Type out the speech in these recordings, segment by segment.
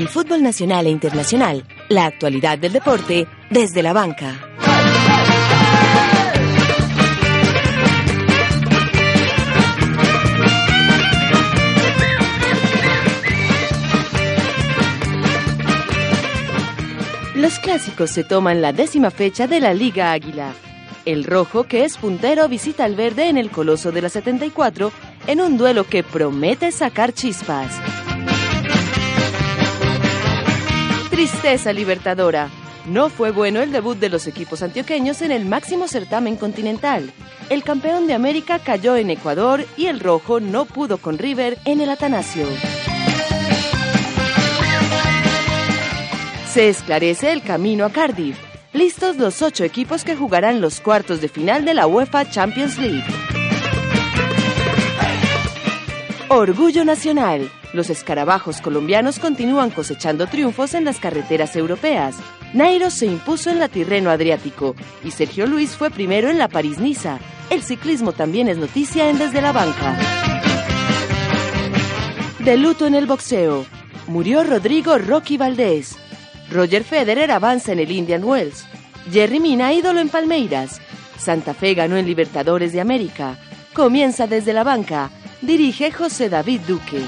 El fútbol nacional e internacional, la actualidad del deporte desde la banca. Los clásicos se toman la décima fecha de la Liga Águila. El rojo, que es puntero, visita al verde en el Coloso de la 74 en un duelo que promete sacar chispas. Tristeza libertadora. No fue bueno el debut de los equipos antioqueños en el máximo certamen continental. El campeón de América cayó en Ecuador y el rojo no pudo con River en el Atanasio. Se esclarece el camino a Cardiff. Listos los ocho equipos que jugarán los cuartos de final de la UEFA Champions League. Orgullo Nacional. Los escarabajos colombianos continúan cosechando triunfos en las carreteras europeas. Nairo se impuso en la Tirreno Adriático y Sergio Luis fue primero en la París-Niza. El ciclismo también es noticia en Desde la Banca. De luto en el boxeo. Murió Rodrigo Rocky Valdés. Roger Federer avanza en el Indian Wells. Jerry Mina ídolo en Palmeiras. Santa Fe ganó en Libertadores de América. Comienza desde la banca. Dirige José David Duque.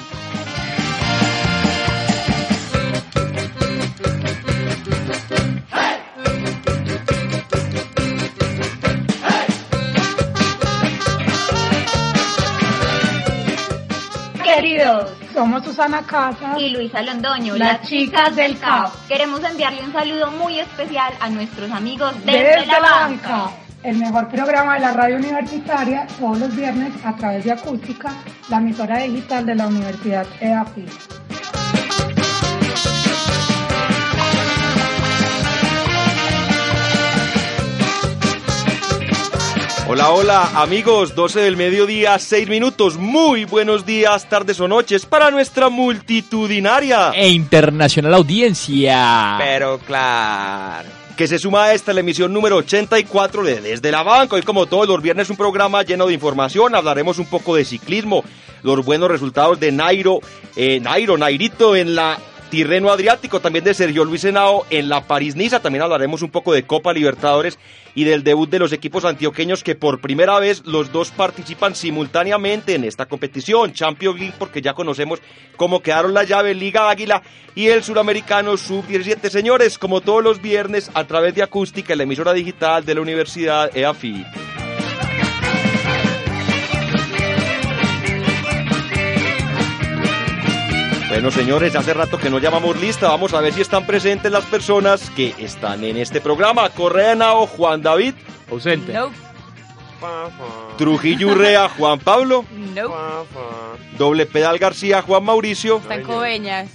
Somos Susana Casas y Luisa Londoño, las, chicas del CAP. Queremos enviarle un saludo muy especial a nuestros amigos desde, desde la, la banca. El mejor programa de la radio universitaria todos los viernes a través de Acústica, la emisora digital de la Universidad EAFI. Hola, hola amigos, 12 del mediodía, 6 minutos. Muy buenos días, tardes o noches para nuestra multitudinaria e internacional audiencia. Pero claro. Que se suma a esta la emisión número 84 de Desde la Banca. Hoy como todos los viernes un programa lleno de información. Hablaremos un poco de ciclismo, los buenos resultados de Nairo, eh, Nairo, Nairito en la Tirreno Adriático, también de Sergio Luis Henao en la París-Niza. También hablaremos un poco de Copa Libertadores y del debut de los equipos antioqueños que por primera vez los dos participan simultáneamente en esta competición. Champions League porque ya conocemos cómo quedaron la llave Liga Águila y el suramericano Sub-17. Señores, como todos los viernes a través de Acústica, la emisora digital de la Universidad EAFI. Bueno, señores, hace rato que no llamamos lista. Vamos a ver si están presentes las personas que están en este programa. Correa Nao, Juan David. Ausente. No. Trujillo Urrea, Juan Pablo. No. Doble Pedal García, Juan Mauricio. Están coveñas.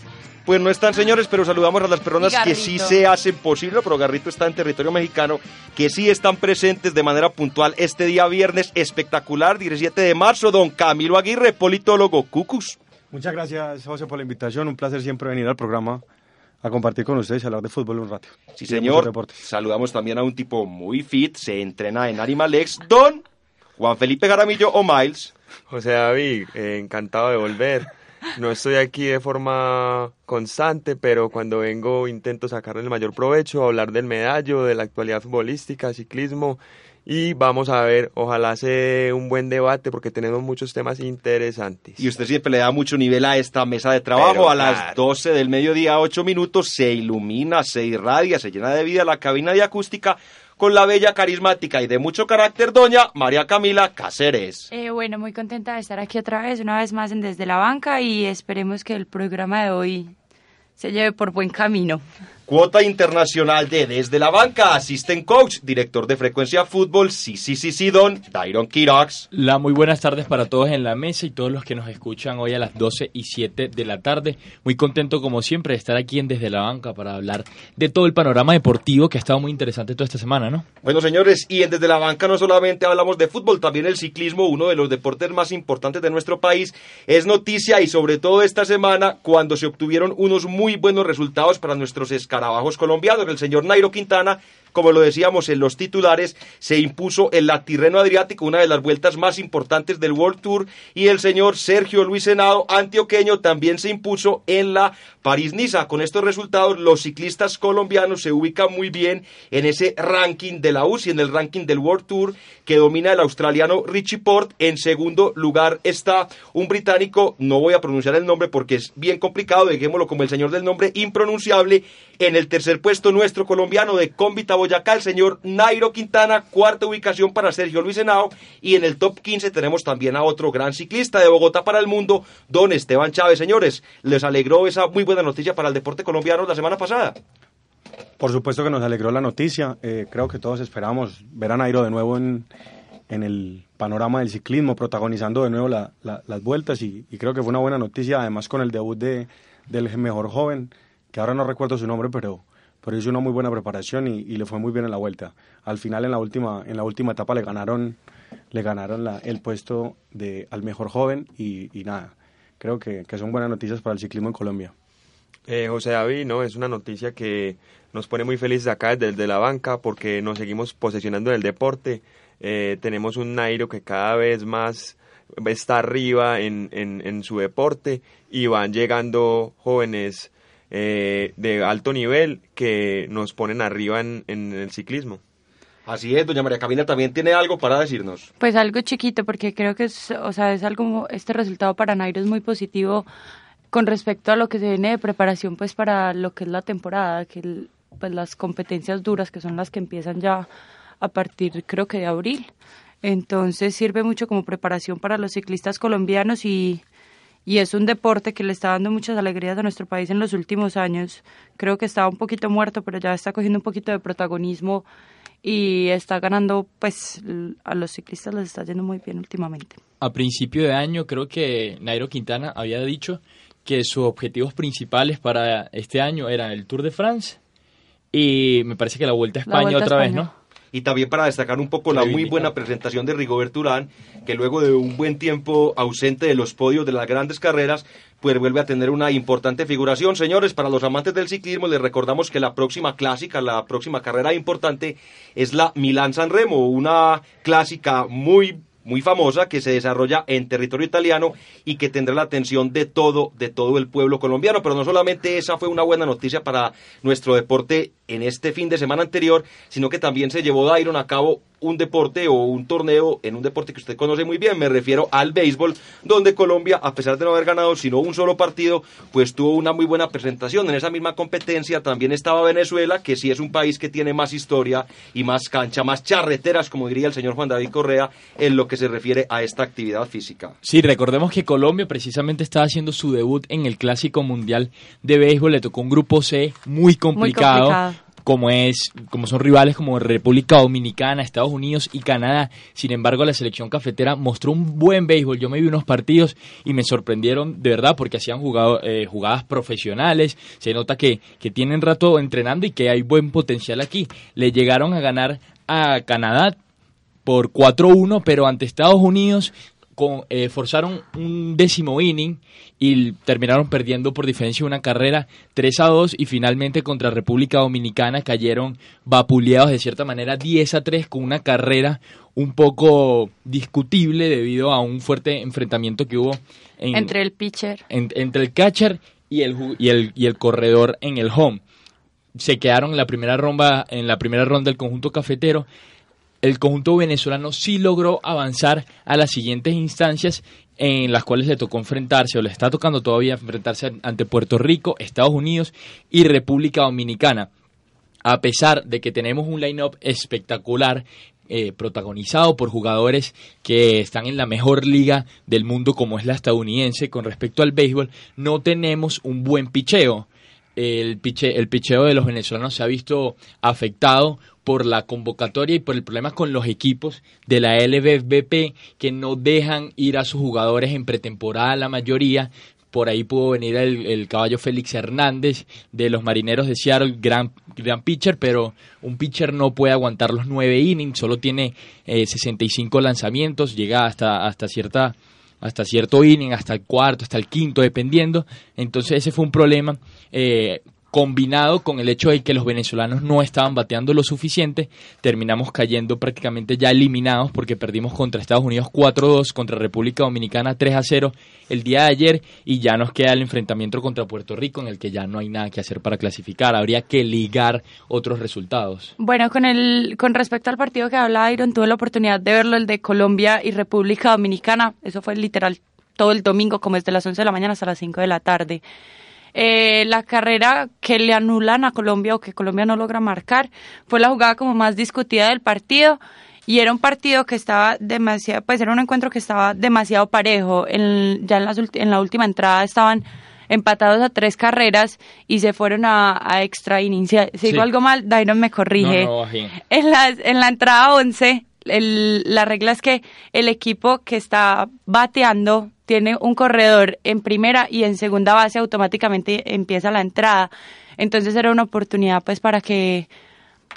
Pues no están, señores, pero saludamos a las personas que sí se hacen posible, pero Garrito está en territorio mexicano, que sí están presentes de manera puntual este día viernes espectacular, 17 de marzo. Don Camilo Aguirre, politólogo, Cucus. Muchas gracias, José, por la invitación. Un placer siempre venir al programa a compartir con ustedes y hablar de fútbol un rato. Sí, señor. Saludamos también a un tipo muy fit, se entrena en Animalex, Don Juan Felipe Garamillo o Miles. José David, eh, encantado de volver. No estoy aquí de forma constante, pero cuando vengo intento sacarle el mayor provecho, hablar del medallo, de la actualidad futbolística, ciclismo y vamos a ver, ojalá sea un buen debate porque tenemos muchos temas interesantes. Y usted siempre le da mucho nivel a esta mesa de trabajo. Pero a las claro. 12 del mediodía, 8 minutos, se ilumina, se irradia, se llena de vida la cabina de acústica con la bella, carismática y de mucho carácter doña María Camila Cáceres. Eh, bueno, muy contenta de estar aquí otra vez, una vez más en Desde la Banca y esperemos que el programa de hoy se lleve por buen camino. Cuota internacional de Desde la Banca, Assistant Coach, director de Frecuencia Fútbol, sí, sí, sí, sí, don Dairon Kirox. La muy buenas tardes para todos en la mesa y todos los que nos escuchan hoy a las 12 y 7 de la tarde. Muy contento como siempre de estar aquí en Desde la Banca para hablar de todo el panorama deportivo que ha estado muy interesante toda esta semana, ¿no? Bueno, señores, y en Desde la Banca no solamente hablamos de fútbol, también el ciclismo, uno de los deportes más importantes de nuestro país, es noticia y sobre todo esta semana cuando se obtuvieron unos muy buenos resultados para nuestros escalados escarabajos colombianos. El señor Nairo Quintana, como lo decíamos en los titulares, se impuso el la Tirreno Adriático, una de las vueltas más importantes del World Tour, y el señor Sergio Luis Senado, antioqueño, también se impuso en la París-Niza. Con estos resultados, los ciclistas colombianos se ubican muy bien en ese ranking de la UCI, en el ranking del World Tour, que domina el australiano Richie Port. En segundo lugar está un británico, no voy a pronunciar el nombre porque es bien complicado, dejémoslo como el señor del nombre impronunciable. En el tercer puesto, nuestro colombiano de Cómbita Boyacá, el señor Nairo Quintana, cuarta ubicación para Sergio Luis Henao. Y en el top 15 tenemos también a otro gran ciclista de Bogotá para el mundo, don Esteban Chávez. Señores, les alegró esa muy buena noticia para el deporte colombiano la semana pasada. Por supuesto que nos alegró la noticia. Eh, creo que todos esperábamos ver a Nairo de nuevo en, en el panorama del ciclismo, protagonizando de nuevo la, la, las vueltas y, y, creo que fue una buena noticia, además con el debut de, del mejor joven, que ahora no recuerdo su nombre, pero, pero hizo una muy buena preparación y, le fue muy bien en la vuelta. Al final, en la última, en la última etapa, le ganaron, le ganaron el puesto de, al mejor joven y, nada, creo que, que son buenas noticias para el ciclismo en Colombia. Eh, José David, no, es una noticia que nos pone muy felices acá desde la banca porque nos seguimos posesionando del deporte. Eh, tenemos un Nairo que cada vez más está arriba en, en su deporte y van llegando jóvenes eh, de alto nivel que nos ponen arriba en, en el ciclismo. Así es, doña María Camila también tiene algo para decirnos. Pues algo chiquito, porque creo que es, o sea, es algo, este resultado para Nairo es muy positivo con respecto a lo que se viene de preparación pues para lo que es la temporada, que pues las competencias duras que son las que empiezan ya a partir creo que de abril. Entonces sirve mucho como preparación para los ciclistas colombianos y, y es un deporte que le está dando muchas alegrías a nuestro país en los últimos años. Creo que estaba un poquito muerto, pero ya está cogiendo un poquito de protagonismo y está ganando, pues a los ciclistas les está yendo muy bien últimamente. A principio de año creo que Nairo Quintana había dicho que sus objetivos principales para este año eran el Tour de France y me parece que la Vuelta a España Vuelta a otra España. vez, ¿no? Y también para destacar un poco la muy buena presentación de Rigobert Urán, que luego de un buen tiempo ausente de los podios de las grandes carreras, pues vuelve a tener una importante figuración. Señores, para los amantes del ciclismo, les recordamos que la próxima clásica, la próxima carrera importante es la Milán-San Remo, una clásica muy muy famosa que se desarrolla en territorio italiano y que tendrá la atención de todo de todo el pueblo colombiano, pero no solamente esa fue una buena noticia para nuestro deporte en este fin de semana anterior, sino que también se llevó Dairon a cabo un deporte o un torneo en un deporte que usted conoce muy bien, me refiero al béisbol, donde Colombia, a pesar de no haber ganado sino un solo partido, pues tuvo una muy buena presentación. En esa misma competencia también estaba Venezuela, que sí es un país que tiene más historia y más cancha, más charreteras, como diría el señor Juan David Correa, en lo que se refiere a esta actividad física. Sí, recordemos que Colombia precisamente estaba haciendo su debut en el Clásico Mundial de Béisbol, le tocó un grupo C muy complicado. Muy complicado como es como son rivales como República Dominicana, Estados Unidos y Canadá. Sin embargo, la selección cafetera mostró un buen béisbol. Yo me vi unos partidos y me sorprendieron de verdad porque hacían eh, jugadas profesionales. Se nota que, que tienen rato entrenando y que hay buen potencial aquí. Le llegaron a ganar a Canadá por 4-1, pero ante Estados Unidos con, eh, forzaron un décimo inning y terminaron perdiendo por diferencia una carrera 3 a 2 y finalmente contra República Dominicana cayeron vapuleados de cierta manera 10 a 3 con una carrera un poco discutible debido a un fuerte enfrentamiento que hubo en, entre el pitcher. en, entre el catcher y el, y el y el corredor en el home. Se quedaron en la primera ronda en la primera ronda del conjunto cafetero el conjunto venezolano sí logró avanzar a las siguientes instancias en las cuales le tocó enfrentarse o le está tocando todavía enfrentarse ante Puerto Rico, Estados Unidos y República Dominicana. A pesar de que tenemos un line-up espectacular eh, protagonizado por jugadores que están en la mejor liga del mundo como es la estadounidense con respecto al béisbol, no tenemos un buen picheo. el, piche, el picheo de los venezolanos se ha visto afectado por la convocatoria y por el problema con los equipos de la LBBP que no dejan ir a sus jugadores en pretemporada la mayoría. Por ahí pudo venir el, caballo Félix Hernández de los Marineros de Seattle, gran, gran pitcher, pero un pitcher no puede aguantar los nueve innings, solo tiene eh, 65 lanzamientos, llega hasta, hasta cierta hasta cierto inning, hasta el cuarto, hasta el quinto, dependiendo. Entonces ese fue un problema eh, combinado con el hecho de que los venezolanos no estaban bateando lo suficiente, terminamos cayendo prácticamente ya eliminados porque perdimos contra Estados Unidos 4-2, contra República Dominicana 3-0 el día de ayer y ya nos queda el enfrentamiento contra Puerto Rico en el que ya no hay nada que hacer para clasificar, habría que ligar otros resultados. Bueno, con el con respecto al partido que hablaba Iron, tuve la oportunidad de verlo, el de Colombia y República Dominicana, eso fue literal todo el domingo, como desde las 11 de la mañana hasta las 5 de la tarde. Eh, la carrera que le anulan a Colombia o que Colombia no logra marcar fue la jugada como más discutida del partido y era un partido que estaba demasiado, pues era un encuentro que estaba demasiado parejo. En, ya en, en la última entrada estaban empatados a tres carreras y se fueron a, extra innings. Si digo algo mal, Dairon me corrige. en, la, en la entrada 11, la regla es que el equipo que está bateando tiene un corredor en primera y en segunda base automáticamente empieza la entrada. Entonces era una oportunidad pues para que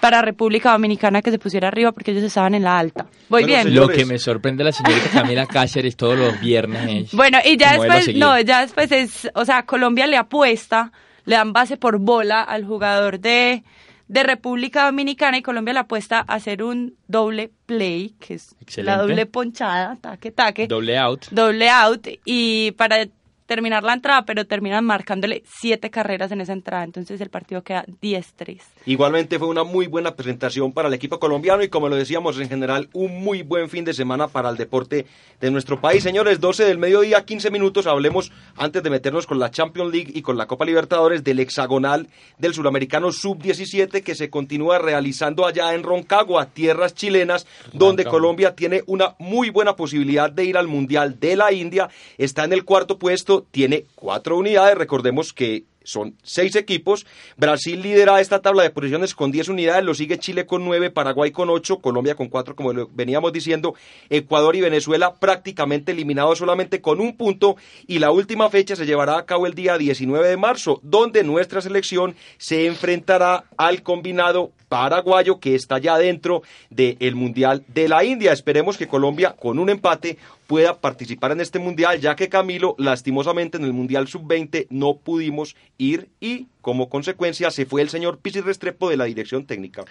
para República Dominicana que se pusiera arriba porque ellos estaban en la alta. Voy bien. Lo que me sorprende la señorita Camila Cáceres todos los viernes. bueno, y ya después, no, ya después es, o sea, Colombia le apuesta, le dan base por bola al jugador de, de República Dominicana y Colombia le apuesta a hacer un doble play, que es la doble ponchada, taque, taque. Doble out. Doble out. Y para terminar la entrada, pero terminan marcándole siete carreras en esa entrada, entonces el partido queda 10-3. Igualmente fue una muy buena presentación para el equipo colombiano y como lo decíamos en general, un muy buen fin de semana para el deporte de nuestro país. Señores, 12 del mediodía, 15 minutos, hablemos antes de meternos con la Champions League y con la Copa Libertadores del hexagonal del suramericano sub-17 que se continúa realizando allá en Roncagua, tierras chilenas, donde Colombia tiene una muy buena posibilidad de ir al Mundial de la India, está en el cuarto puesto tiene cuatro unidades. Recordemos que son seis equipos. Brasil lidera esta tabla de posiciones con 10 unidades, lo sigue Chile con 9, Paraguay con 8, Colombia con 4, como veníamos diciendo, Ecuador y Venezuela prácticamente eliminados solamente con un punto y la última fecha se llevará a cabo el día 19 de marzo, donde nuestra selección se enfrentará al combinado paraguayo que está ya dentro del Mundial de la India. Esperemos que Colombia con un empate pueda participar en este Mundial, ya que Camilo, lastimosamente en el Mundial Sub-20 no pudimos ir y como consecuencia se fue el señor Pisis Restrepo de la dirección técnica.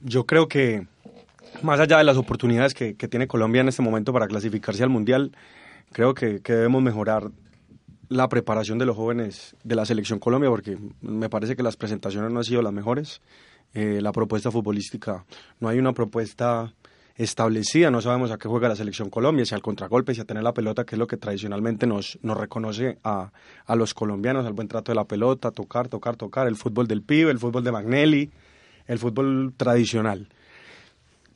Yo creo que más allá de las oportunidades que, tiene Colombia en este momento para clasificarse al Mundial, creo que, debemos mejorar la preparación de los jóvenes de la selección Colombia porque me parece que las presentaciones no han sido las mejores. Eh, la propuesta futbolística. No hay una propuesta establecida, no sabemos a qué juega la selección Colombia, si al contragolpe, si a tener la pelota, que es lo que tradicionalmente nos, nos reconoce a, a los colombianos, al buen trato de la pelota, tocar, tocar, tocar, el fútbol del pibe, el fútbol de Magnelli, el fútbol tradicional.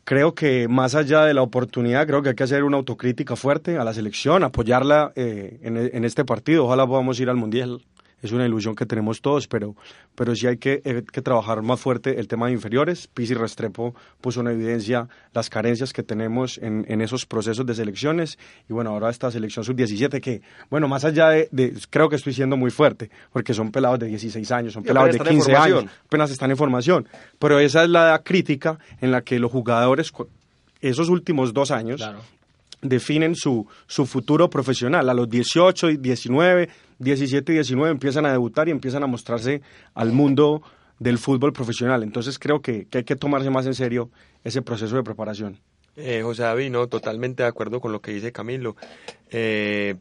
Creo que más allá de la oportunidad, creo que hay que hacer una autocrítica fuerte a la selección, apoyarla eh, en, en, este partido. Ojalá podamos ir al Mundial es una ilusión que tenemos todos, pero, pero sí hay que, eh, que trabajar más fuerte el tema de inferiores. Pisi Restrepo puso en evidencia las carencias que tenemos en, en esos procesos de selecciones. Y bueno, ahora esta selección sub-17 que, bueno, más allá de, creo que estoy siendo muy fuerte, porque son pelados de 16 años, son pelados de 15 años, apenas están en formación, pero esa es la crítica en la que los jugadores esos últimos dos años definen su, su futuro profesional. A los 18 y 19, 17 y 19 empiezan a debutar y empiezan a mostrarse al mundo del fútbol profesional. Entonces creo que, hay que tomarse más en serio ese proceso de preparación. Eh, José David, no, totalmente de acuerdo con lo que dice Camilo. Eh,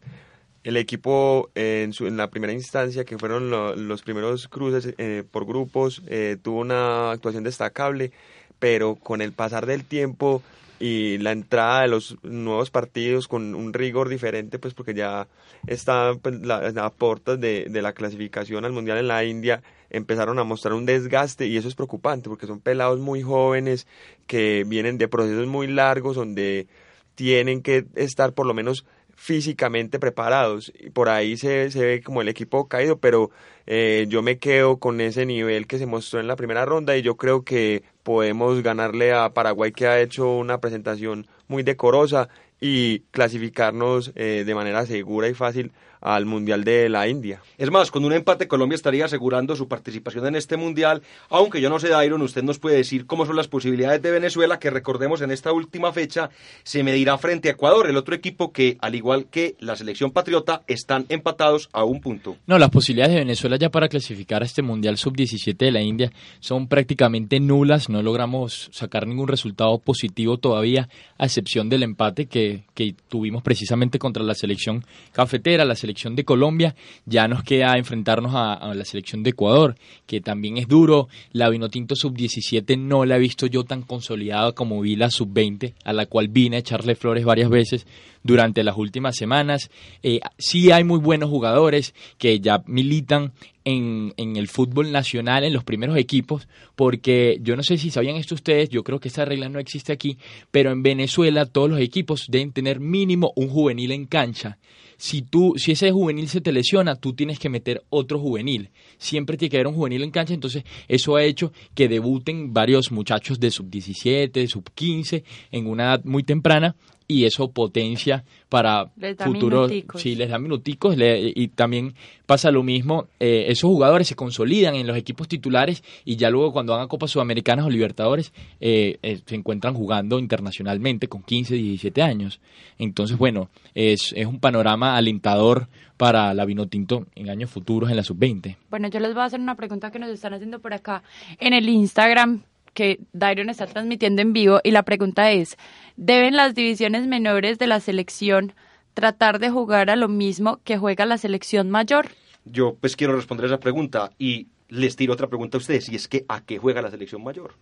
el equipo en, su, en, la primera instancia, que fueron los primeros cruces eh, por grupos, eh, tuvo una actuación destacable, pero con el pasar del tiempo y la entrada de los nuevos partidos con un rigor diferente, pues porque ya está pues, la, de, de, la clasificación al Mundial en la India, empezaron a mostrar un desgaste y eso es preocupante porque son pelados muy jóvenes que vienen de procesos muy largos donde tienen que estar por lo menos físicamente preparados. Y por ahí se, se ve como el equipo caído, pero eh, yo me quedo con ese nivel que se mostró en la primera ronda y yo creo que podemos ganarle a Paraguay que ha hecho una presentación muy decorosa y clasificarnos eh, de manera segura y fácil al Mundial de la India. Es más, con un empate Colombia estaría asegurando su participación en este Mundial, aunque yo no sé, Dairon, usted nos puede decir cómo son las posibilidades de Venezuela, que recordemos en esta última fecha se medirá frente a Ecuador, el otro equipo que, al igual que la selección patriota, están empatados a un punto. No, las posibilidades de Venezuela ya para clasificar a este Mundial Sub-17 de la India son prácticamente nulas, no logramos sacar ningún resultado positivo todavía, a excepción del empate que, que tuvimos precisamente contra la selección cafetera, la selección de Colombia, ya nos queda enfrentarnos a, a la selección de Ecuador, que también es duro. La Vinotinto Sub-17 no la he visto yo tan consolidada como vi la Sub-20, a la cual vine a echarle flores varias veces durante las últimas semanas. Eh, sí hay muy buenos jugadores que ya militan en, en, el fútbol nacional, en los primeros equipos, porque yo no sé si sabían esto ustedes, yo creo que esa regla no existe aquí, pero en Venezuela todos los equipos deben tener mínimo un juvenil en cancha si tú, si ese juvenil se te lesiona, tú tienes que meter otro juvenil. Siempre tiene que haber un juvenil en cancha, entonces eso ha hecho que debuten varios muchachos de sub 17, sub 15 en una edad muy temprana y eso potencia para futuros sí les da minuticos y también pasa lo mismo eh, esos jugadores se consolidan en los equipos titulares y ya luego cuando van a Copas Sudamericanas o Libertadores eh, eh, se encuentran jugando internacionalmente con 15 17 años. Entonces bueno es, es un panorama alentador para la Vinotinto en años futuros en la sub-20 bueno yo les voy a hacer una pregunta que nos están haciendo por acá en el Instagram que Dairon está transmitiendo en vivo y la pregunta es, ¿deben las divisiones menores de la selección tratar de jugar a lo mismo que juega la selección mayor? Yo pues quiero responder esa pregunta y les tiro otra pregunta a ustedes y es que ¿a qué juega la selección mayor?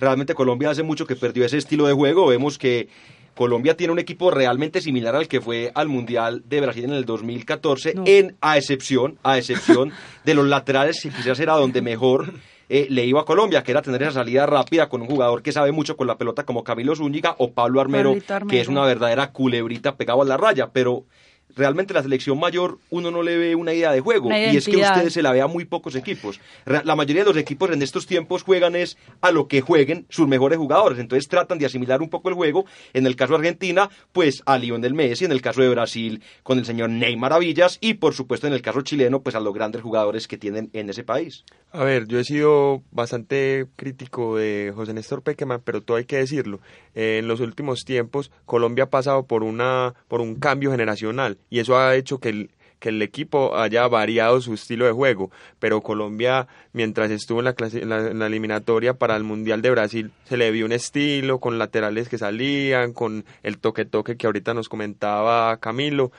Realmente Colombia hace mucho que perdió ese estilo de juego, vemos que Colombia tiene un equipo realmente similar al que fue al Mundial de Brasil en el 2014, no. en, a excepción, a excepción de los laterales que quizás era donde mejor eh, le iba a Colombia, que era tener esa salida rápida con un jugador que sabe mucho con la pelota como Camilo Zúñiga o Pablo Armero, Armero, que es una verdadera culebrita pegado a la raya, pero realmente la selección mayor uno no le ve una idea de juego y es que ustedes se la ve a muy pocos equipos. La mayoría de los equipos en estos tiempos juegan es a lo que jueguen sus mejores jugadores, entonces tratan de asimilar un poco el juego. En el caso de Argentina, pues a Lionel Messi, en el caso de Brasil con el señor Neymar Maravillas y por supuesto en el caso chileno, pues a los grandes jugadores que tienen en ese país. A ver, yo he sido bastante crítico de José Néstor Pequeman, pero todo hay que decirlo. Eh, en los últimos tiempos, Colombia ha pasado por, una, por un cambio generacional y eso ha hecho que el, que el equipo haya variado su estilo de juego, pero Colombia, mientras estuvo en la, en la, en la eliminatoria para el Mundial de Brasil, se le vio un estilo con laterales que salían, con el toque-toque que ahorita nos comentaba Camilo.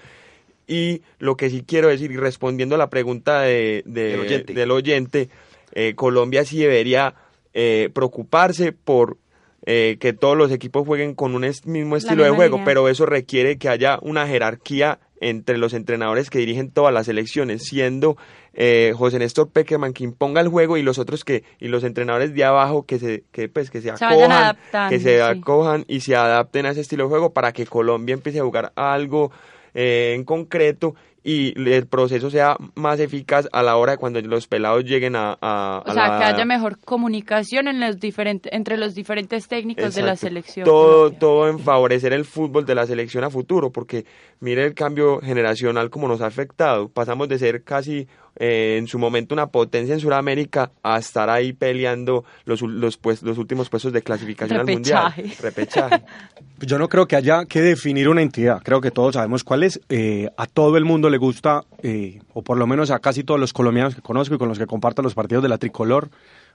Y lo que sí quiero decir, y respondiendo a la pregunta de, de, oyente. del oyente, eh, Colombia sí debería eh, preocuparse por eh, que todos los equipos jueguen con un est mismo estilo de juego, pero eso requiere que haya una jerarquía entre los entrenadores que dirigen todas las elecciones, siendo eh, José Néstor Pequeman quien imponga el juego y los otros que y los entrenadores de abajo que se que pues que se, se acojan, que se sí. acojan y se adapten a ese estilo de juego para que Colombia empiece a jugar algo eh, en concreto y el proceso sea más eficaz a la hora de cuando los pelados lleguen a, a, o sea, la... que haya mejor comunicación en los diferentes, entre los diferentes técnicos Exacto. de la selección. Todo, todo en favorecer el fútbol de la selección a futuro, porque mire el cambio generacional como nos ha afectado. Pasamos de ser casi eh, en su momento una potencia en Sudamérica a estar ahí peleando los, los, pues, los últimos puestos de clasificación Repechaje. al mundial. Repechaje. Yo no creo que haya que definir una entidad, creo que todos sabemos cuál es. Eh, a todo el mundo le gusta, eh, o por lo menos a casi todos los colombianos que conozco y con los que comparto los partidos de la tricolor,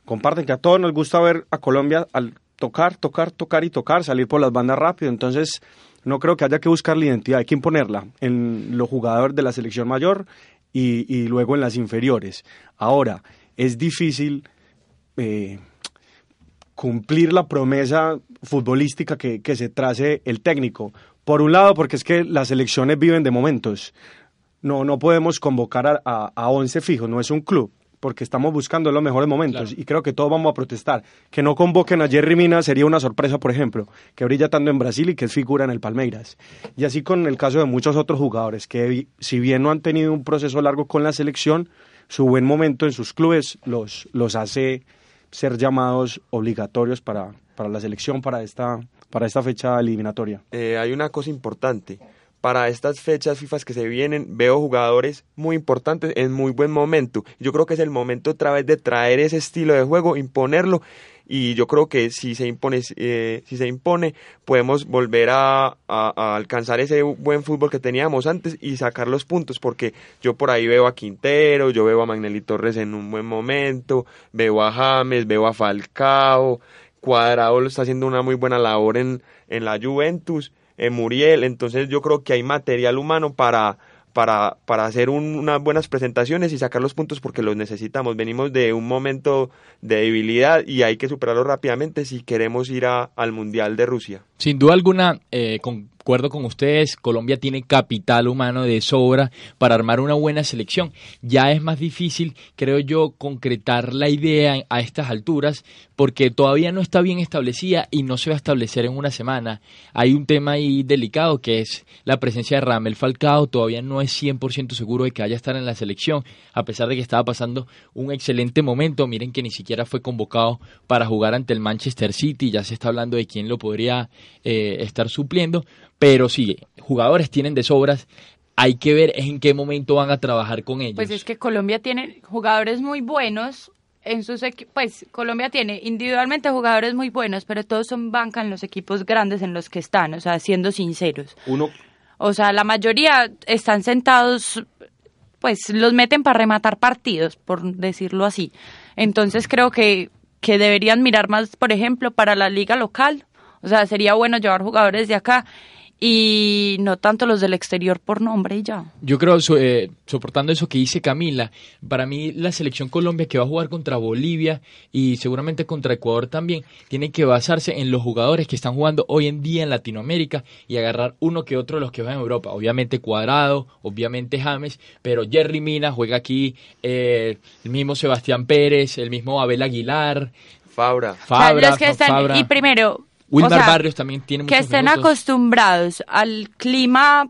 comparten que a todos nos gusta ver a Colombia al tocar, tocar, tocar y tocar, salir por las bandas rápido. Entonces, no creo que haya que buscar la identidad, hay que imponerla en los jugadores de la selección mayor y, luego en las inferiores. Ahora, es difícil eh, cumplir la promesa futbolística que, que, se trace el técnico. Por un lado, porque es que las elecciones viven de momentos. No, no podemos convocar a, a, a 11 fijos, no es un club. Porque estamos buscando los mejores momentos y creo que todos vamos a protestar. Que no convoquen a Jerry Mina sería una sorpresa, por ejemplo, que brilla tanto en Brasil y que es figura en el Palmeiras. Y así con el caso de muchos otros jugadores que si bien no han tenido un proceso largo con la selección, su buen momento en sus clubes los, los hace ser llamados obligatorios para, para la selección para esta, para esta fecha eliminatoria. Eh, hay una cosa importante para estas fechas FIFA que se vienen, veo jugadores muy importantes en muy buen momento. Yo creo que es el momento otra vez de traer ese estilo de juego, imponerlo. Y yo creo que si se impone, eh, si se impone podemos volver a, alcanzar ese buen fútbol que teníamos antes y sacar los puntos, porque yo por ahí veo a Quintero, yo veo a Magnelli Torres en un buen momento, veo a James, veo a Falcao, Cuadrado está haciendo una muy buena labor en, en la Juventus eh, Muriel, entonces yo creo que hay material humano para, para, para hacer unas buenas presentaciones y sacar los puntos porque los necesitamos. Venimos de un momento de debilidad y hay que superarlo rápidamente si queremos ir al Mundial de Rusia. Sin duda alguna, eh, con acuerdo con ustedes, Colombia tiene capital humano de sobra para armar una buena selección. Ya es más difícil, creo yo, concretar la idea a estas alturas porque todavía no está bien establecida y no se va a establecer en una semana. Hay un tema ahí delicado que es la presencia de Ramel Falcao. Todavía no es 100% seguro de que vaya a estar en la selección, a pesar de que estaba pasando un excelente momento. Miren que ni siquiera fue convocado para jugar ante el Manchester City. Ya se está hablando de quién lo podría eh, estar supliendo. Pero sí, jugadores tienen de sobras. Hay que ver en qué momento van a trabajar con ellos. Pues es que Colombia tiene jugadores muy buenos en sus pues Colombia tiene individualmente jugadores muy buenos, pero todos son banca en los equipos grandes en los que están, o sea, siendo sinceros. Uno. O sea, la mayoría están sentados, pues los meten para rematar partidos, por decirlo así. Entonces creo que, que deberían mirar más, por ejemplo, para la liga local. O sea, sería bueno llevar jugadores de acá y no tanto los del exterior por nombre y ya. Yo creo, eh, soportando eso que dice Camila, para mí la selección Colombia que va a jugar contra Bolivia y seguramente contra Ecuador también, tiene que basarse en los jugadores que están jugando hoy en día en Latinoamérica y agarrar uno que otro de los que van en Europa. Obviamente Cuadrado, obviamente James, pero Jerry Mina juega aquí, eh, el mismo Sebastián Pérez, el mismo Abel Aguilar. Fabra. Fabra, Y primero, Wilmar Barrios también tiene Que estén acostumbrados al clima,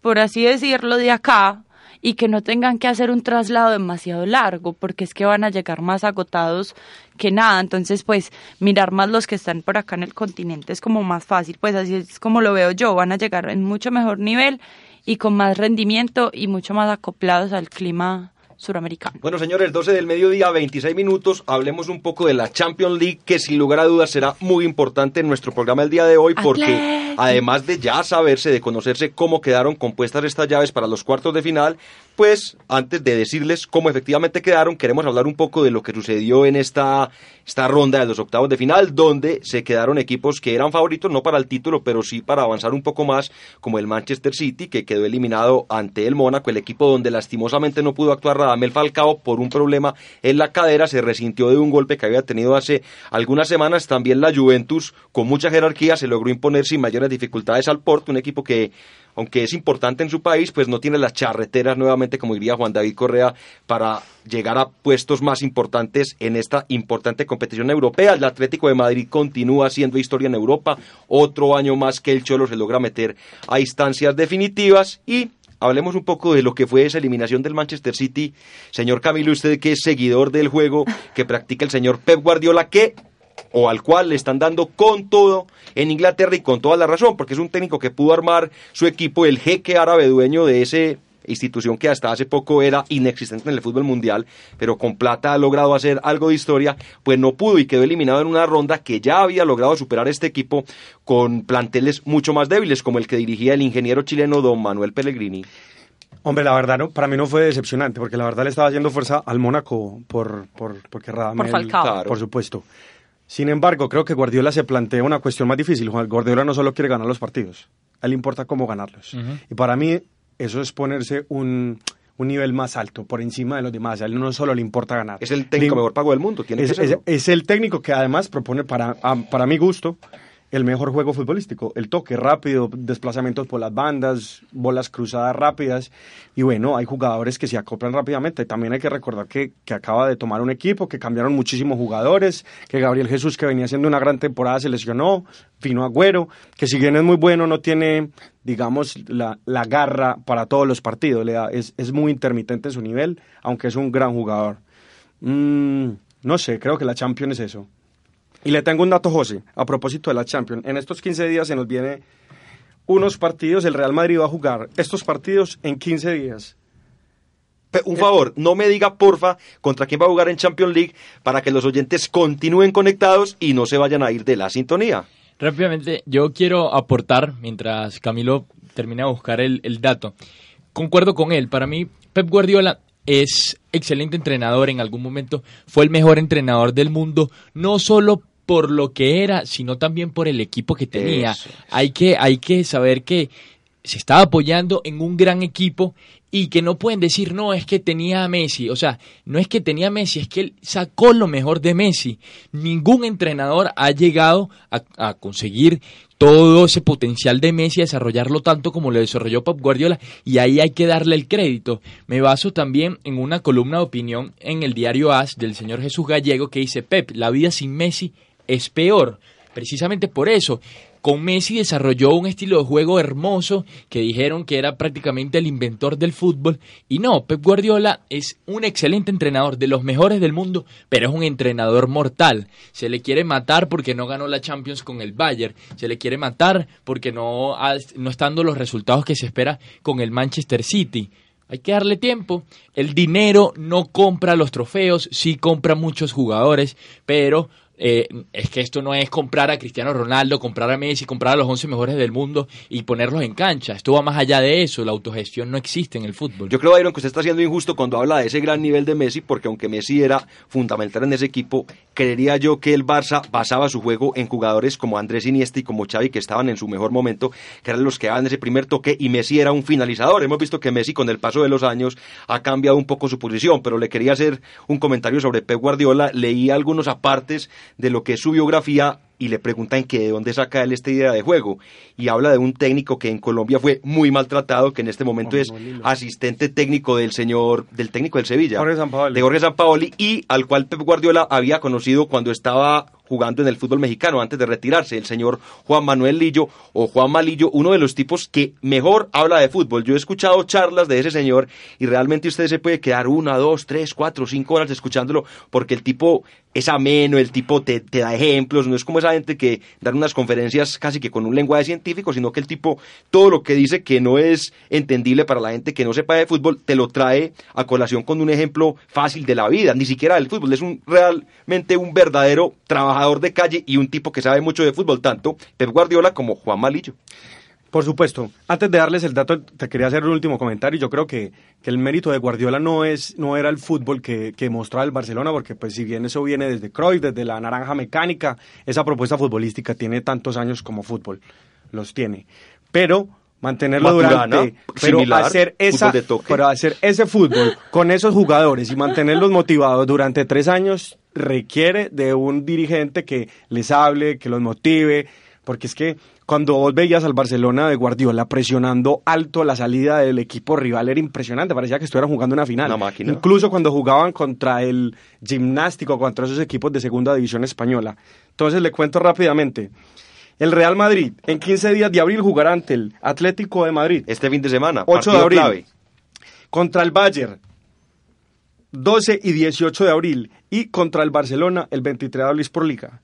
por así decirlo, de acá y que no tengan que hacer un traslado demasiado largo, porque es que van a llegar más agotados que nada. Entonces, pues, mirar más los que están por acá en el continente es como más fácil. Pues así es como lo veo yo. Van a llegar en mucho mejor nivel y con más rendimiento y mucho más acoplados al clima suramericano. Bueno, señores, 12 del mediodía, 26 minutos. Hablemos un poco de la Champions League, que sin lugar a dudas será muy importante en nuestro programa el día de hoy, porque además de ya saberse, de conocerse cómo quedaron compuestas estas llaves para los cuartos de final, pues antes de decirles cómo efectivamente quedaron, queremos hablar un poco de lo que sucedió en esta, esta ronda de los octavos de final, donde se quedaron equipos que eran favoritos, no para el título, pero sí para avanzar un poco más, como el Manchester City, que quedó eliminado ante el Mónaco, el equipo donde lastimosamente no pudo actuar Radamel Falcao por un problema en la cadera, se resintió de un golpe que había tenido hace algunas semanas. También la Juventus, con mucha jerarquía, se logró imponer sin mayores dificultades al Porto, un equipo que aunque es importante en su país, pues no tiene las charreteras nuevamente, como diría Juan David Correa, para llegar a puestos más importantes en esta importante competición europea. El Atlético de Madrid continúa haciendo historia en Europa, otro año más que el Cholo se logra meter a instancias definitivas y hablemos un poco de lo que fue esa eliminación del Manchester City. Señor Camilo, usted que es seguidor del juego que practica el señor Pep Guardiola, ¿qué o al cual le están dando con todo en Inglaterra y con toda la razón, porque es un técnico que pudo armar su equipo, el jeque árabe dueño de esa institución que hasta hace poco era inexistente en el fútbol mundial, pero con plata ha logrado hacer algo de historia, pues no pudo y quedó eliminado en una ronda que ya había logrado superar este equipo con planteles mucho más débiles, como el que dirigía el ingeniero chileno don Manuel Pellegrini. Hombre, la verdad, no, para mí no fue decepcionante, porque la verdad le estaba haciendo fuerza al Mónaco por, por, porque por Falcao. por supuesto. Sin embargo, creo que Guardiola se plantea una cuestión más difícil. Guardiola no solo quiere ganar los partidos, a él le importa cómo ganarlos. Y para mí eso es ponerse un, nivel más alto, por encima de los demás. A él no solo le importa ganar. Es el técnico mejor pago del mundo, tiene es, que es, el técnico que además propone, para, para mi gusto, el mejor juego futbolístico, el toque rápido, desplazamientos por las bandas, bolas cruzadas rápidas y bueno, hay jugadores que se acoplan rápidamente. También hay que recordar que, que acaba de tomar un equipo, que cambiaron muchísimos jugadores, que Gabriel Jesús que venía haciendo una gran temporada se lesionó, vino Agüero, que si bien es muy bueno no tiene digamos la, la garra para todos los partidos, le da, es, es muy intermitente en su nivel, aunque es un gran jugador. Mm, no sé, creo que la Champions es eso. Y le tengo un dato, José, a propósito de la Champions. En estos 15 días se nos viene unos partidos, el Real Madrid va a jugar estos partidos en 15 días. Un favor, no me diga porfa contra quién va a jugar en Champions League para que los oyentes continúen conectados y no se vayan a ir de la sintonía. Rápidamente, yo quiero aportar, mientras Camilo termina de buscar el, el dato, concuerdo con él, para mí Pep Guardiola es excelente entrenador, en algún momento fue el mejor entrenador del mundo, no solo por lo que era, sino también por el equipo que tenía. Eso. Hay que, hay que saber que se estaba apoyando en un gran equipo y que no pueden decir, no, es que tenía a Messi. O sea, no es que tenía a Messi, es que él sacó lo mejor de Messi. Ningún entrenador ha llegado a, a conseguir todo ese potencial de Messi, a desarrollarlo tanto como lo desarrolló Pep Guardiola, y ahí hay que darle el crédito. Me baso también en una columna de opinión en el diario AS del señor Jesús Gallego que dice, Pep, la vida sin Messi es peor. Precisamente por eso, con Messi desarrolló un estilo de juego hermoso que dijeron que era prácticamente el inventor del fútbol. Y no, Pep Guardiola es un excelente entrenador, de los mejores del mundo, pero es un entrenador mortal. Se le quiere matar porque no ganó la Champions con el Bayern. Se le quiere matar porque no, no está dando los resultados que se espera con el Manchester City. Hay que darle tiempo. El dinero no compra los trofeos, sí compra muchos jugadores, pero eh, es que esto no es comprar a Cristiano Ronaldo, comprar a Messi, comprar a los 11 mejores del mundo y ponerlos en cancha. Esto va más allá de eso. La autogestión no existe en el fútbol. Yo creo, Byron, que usted está siendo injusto cuando habla de ese gran nivel de Messi, porque aunque Messi era fundamental en ese equipo, creería yo que el Barça basaba su juego en jugadores como Andrés Iniesta y como Xavi, que estaban en su mejor momento, que eran los que daban ese primer toque, y Messi era un finalizador. Hemos visto que Messi, con el paso de los años, ha cambiado un poco su posición, pero le quería hacer un comentario sobre Pep Guardiola. Leí algunos apartes de lo que su biografía y le preguntan que de dónde saca él esta idea de juego. Y habla de un técnico que en Colombia fue muy maltratado que en este momento es asistente técnico del señor del técnico del Sevilla. Jorge de Jorge Sampaoli y al cual Pep Guardiola había conocido cuando estaba jugando en el fútbol mexicano antes de retirarse, el señor Juan Manuel Lillo o Juan Malillo, uno de los tipos que mejor habla de fútbol. Yo he escuchado charlas de ese señor y realmente usted se puede quedar una, dos, tres, cuatro, cinco horas escuchándolo porque el tipo es ameno, el tipo te, te da ejemplos, no es como gente que dan unas conferencias casi que con un lenguaje científico, sino que el tipo todo lo que dice que no es entendible para la gente que no sepa de fútbol, te lo trae a colación con un ejemplo fácil de la vida, ni siquiera del fútbol, es un realmente un verdadero trabajador de calle y un tipo que sabe mucho de fútbol, tanto Pep Guardiola como Juan Malillo. Por supuesto. Antes de darles el dato, te quería hacer un último comentario. Yo creo que, que el mérito de Guardiola no es no era el fútbol que, que mostraba el Barcelona, porque pues si bien eso viene desde Cruyff, desde la naranja mecánica, esa propuesta futbolística tiene tantos años como fútbol. Los tiene. Pero mantenerlo Maturana, durante pero similar, hacer esa fútbol de toque. pero hacer ese fútbol con esos jugadores y mantenerlos motivados durante tres años requiere de un dirigente que les hable, que los motive, porque es que cuando vos veías al Barcelona de Guardiola presionando alto la salida del equipo rival era impresionante, parecía que estuvieran jugando una final. Una máquina. Incluso cuando jugaban contra el gimnástico, contra esos equipos de segunda división española. Entonces le cuento rápidamente. El Real Madrid en 15 días de abril jugará ante el Atlético de Madrid. Este fin de semana, 8 de abril. clave. Contra el Bayern 12 y 18 de abril y contra el Barcelona el 23 de abril por liga.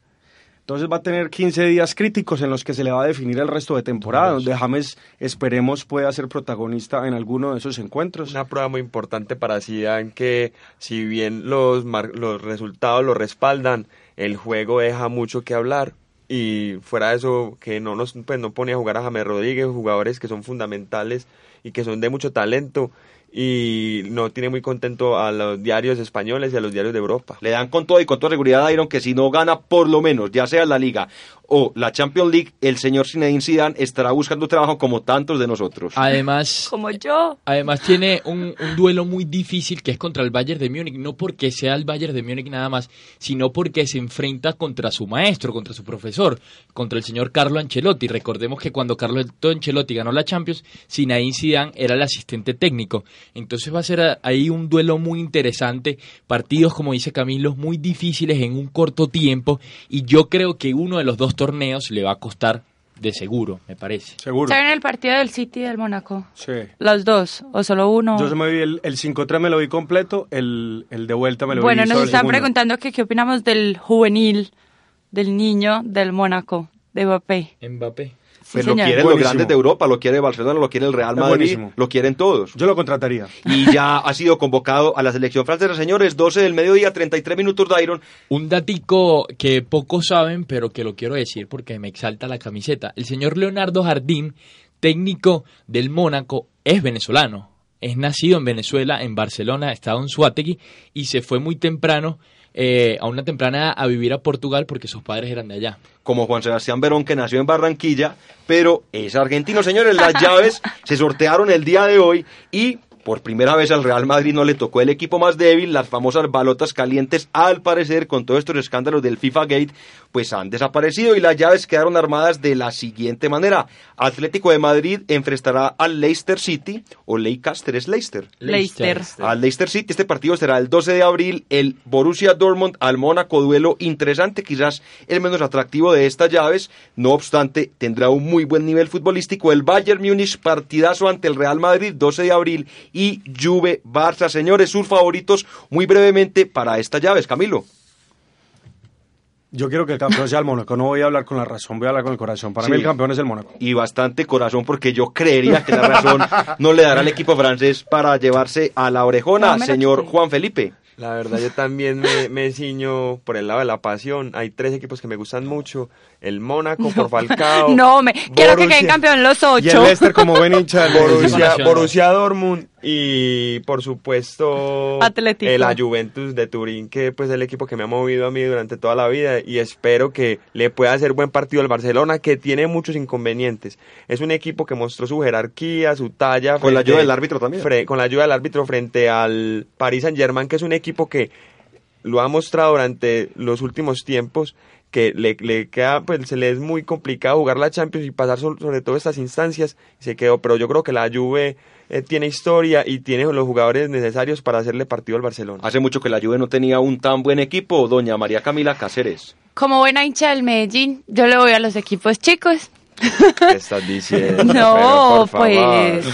Entonces va a tener 15 días críticos en los que se le va a definir el resto de temporada, donde James esperemos pueda ser protagonista en alguno de esos encuentros. Una prueba muy importante para Zidane que si bien los, mar- los resultados lo respaldan, el juego deja mucho que hablar. Y fuera de eso que no nos pues no pone a jugar a James Rodríguez, jugadores que son fundamentales y que son de mucho talento y no tiene muy contento a los diarios españoles y a los diarios de Europa. Le dan con todo y con toda seguridad a Iron que si no gana por lo menos, ya sea la Liga o la Champions League, el señor Zinedine Zidane estará buscando trabajo como tantos de nosotros. Además, Como yo. Además tiene un, un duelo muy difícil que es contra el Bayern de Múnich, no porque sea el Bayern de Múnich nada más, sino porque se enfrenta contra su maestro, contra su profesor, contra el señor Carlo Ancelotti. Recordemos que cuando Carlo Ancelotti ganó la Champions, Zinedine Zidane era el asistente técnico. Entonces va a ser ahí un duelo muy interesante, partidos como dice Camilo, muy difíciles en un corto tiempo y yo creo que uno de los dos torneos le va a costar de seguro, me parece. Seguro. ¿Saben el partido del City y del Mónaco? Sí. Los dos, o solo uno. Yo se me vi el, el 5-3 me lo vi completo, el, el de vuelta me lo bueno, vi nos solo el están segundo. preguntando que qué opinamos del juvenil, del niño del Mónaco, de Mbappé. Mbappé. Sí, Pues lo quieren los grandes de Europa, lo quiere Barcelona, lo quiere el Real Madrid, buenísimo. lo quieren todos. Yo lo contrataría. Y ya ha sido convocado a la selección francesa, señores, 12 del mediodía, 33 minutos de Iron. Un datico que pocos saben, pero que lo quiero decir porque me exalta la camiseta. El señor Leonardo Jardín, técnico del Mónaco, es venezolano. Es nacido en Venezuela, en Barcelona, estado en Suátegui, y se fue muy temprano, eh, a una temprana edad, a vivir a Portugal porque sus padres eran de allá. como Juan Sebastián Verón, que nació en Barranquilla, pero es argentino, señores. Las llaves se sortearon el día de hoy y por primera vez al Real Madrid no le tocó el equipo más débil. Las famosas balotas calientes, al parecer, con todos estos escándalos del FIFA Gate, pues han desaparecido y las llaves quedaron armadas de la siguiente manera. Atlético de Madrid enfrentará al Leicester City, o Leicester es Leicester. Leicester. Al Leicester City. Este partido será el 12 de abril. El Borussia Dortmund al Mónaco, duelo interesante, quizás el menos atractivo de estas llaves. No obstante, tendrá un muy buen nivel futbolístico. El Bayern Múnich, partidazo ante el Real Madrid, 12 de abril. Y Juve Barça, señores, sus favoritos, muy brevemente para estas llaves. Camilo. Yo quiero que el campeón sea el Mónaco. No voy a hablar con la razón, voy a hablar con el corazón. Para Sí. mí el campeón es el Mónaco. Y bastante corazón, porque yo creería que la razón no le dará al equipo francés para llevarse a la orejona, No, señor. Juan Felipe. La verdad, yo también me, me ciño por el lado de la pasión. Hay tres equipos que me gustan mucho. El Mónaco por Falcao. No, me quiero que queden Borussia- campeón los Y el ocho. Leicester como buen hincha del Borussia. Borussia Dortmund y por supuesto Atlético. eh, la Juventus de Turín que pues es el equipo que me ha movido a mí durante toda la vida y espero que le pueda hacer buen partido al Barcelona que tiene muchos inconvenientes es un equipo que mostró su jerarquía su talla Con la ayuda del árbitro también. fre- con la ayuda del árbitro frente al Paris Saint Germain que es un equipo que lo ha mostrado durante los últimos tiempos que le, le queda, pues se le es muy complicado jugar la Champions y pasar so- sobre todo estas instancias y se quedó, pero yo creo que la Juve eh, tiene historia y tiene los jugadores necesarios para hacerle partido al Barcelona. Hace mucho que la Juve no tenía un tan buen equipo, doña María Camila Cáceres. Como buena hincha del Medellín, yo le voy a los equipos chicos. ¿Qué estás diciendo? Pero, No, por favor. pues.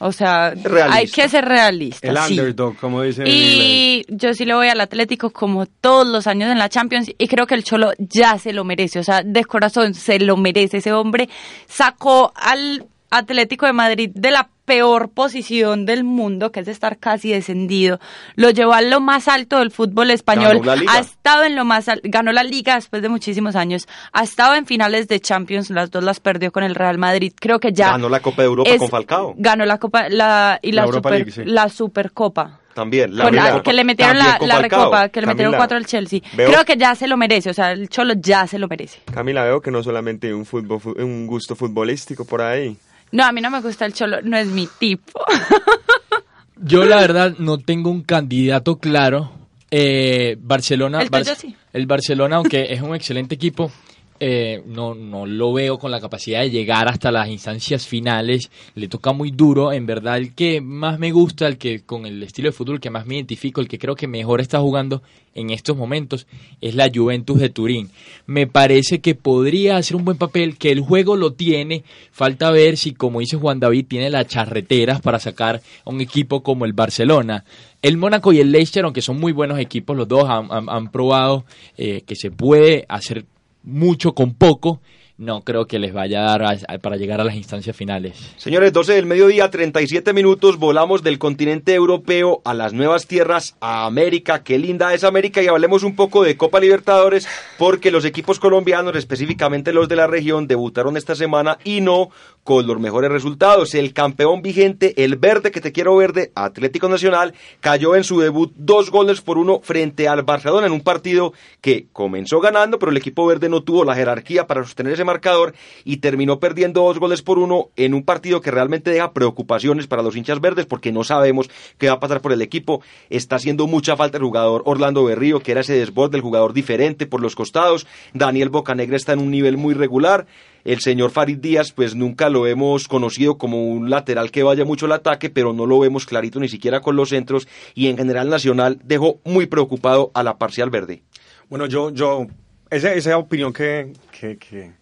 O sea, Realista. hay que ser realista. El sí. underdog, como dicen en Y yo sí le voy al Atlético como todos los años en la Champions y creo que el Cholo ya se lo merece, o sea, de corazón se lo merece. Ese hombre sacó al Atlético de Madrid de la peor posición del mundo, que es estar casi descendido. Lo llevó a lo más alto del fútbol español. Ganó la Liga. Ha estado en lo más al- ganó la liga después de muchísimos años. Ha estado en finales de Champions, las dos las perdió con el Real Madrid. Creo que ya Ganó la Copa de Europa es- con Falcao. Ganó la Copa la, y la, La Europa super, League, sí. la Supercopa. También. La que le metieron la, recopa, que le metieron cuatro al Chelsea. veo- Creo que ya se lo merece, o sea, el Cholo ya se lo merece. Camila, veo que no solamente un, fútbol, un gusto futbolístico por ahí. No, a mí no me gusta el Cholo, no es mi tipo. Yo la verdad no tengo un candidato claro. Eh, Barcelona, El tuyo Bar- sí. el Barcelona, aunque es un excelente equipo, eh, no, no lo veo con la capacidad de llegar hasta las instancias finales. Le toca muy duro. En verdad, el que más me gusta, el que con el estilo de fútbol que más me identifico, el que creo que mejor está jugando en estos momentos, es la Juventus de Turín. Me parece que podría hacer un buen papel, que el juego lo tiene. Falta ver si, como dice Juan David, tiene las charreteras para sacar a un equipo como el Barcelona. El Mónaco y el Leicester, aunque son muy buenos equipos, los dos han, probado eh, que se puede hacer mucho con poco. no creo que les vaya a dar a- a- para llegar a las instancias finales. Señores, 12 del mediodía, 37 minutos, volamos del continente europeo a las nuevas tierras, a América. Qué linda es América y hablemos un poco de Copa Libertadores porque los equipos colombianos, específicamente los de la región, debutaron esta semana y no con los mejores resultados. El campeón vigente, el verde que te quiero verde, Atlético Nacional, cayó en su debut dos goles por uno frente al Barcelona en un partido que comenzó ganando, pero el equipo verde no tuvo la jerarquía para sostener ese marcador y terminó perdiendo dos goles por uno en un partido que realmente deja preocupaciones para los hinchas verdes porque no sabemos qué va a pasar por el equipo. Está haciendo mucha falta el jugador Orlando Berrío, que era ese desborde, el jugador diferente por los costados. Daniel Bocanegra está en un nivel muy regular. El señor Farid Díaz, pues nunca lo hemos conocido como un lateral que vaya mucho al ataque, pero no lo vemos clarito ni siquiera con los centros. Y en general Nacional dejó muy preocupado a la parcial verde. Bueno, yo, yo, esa, esa opinión que, que, que,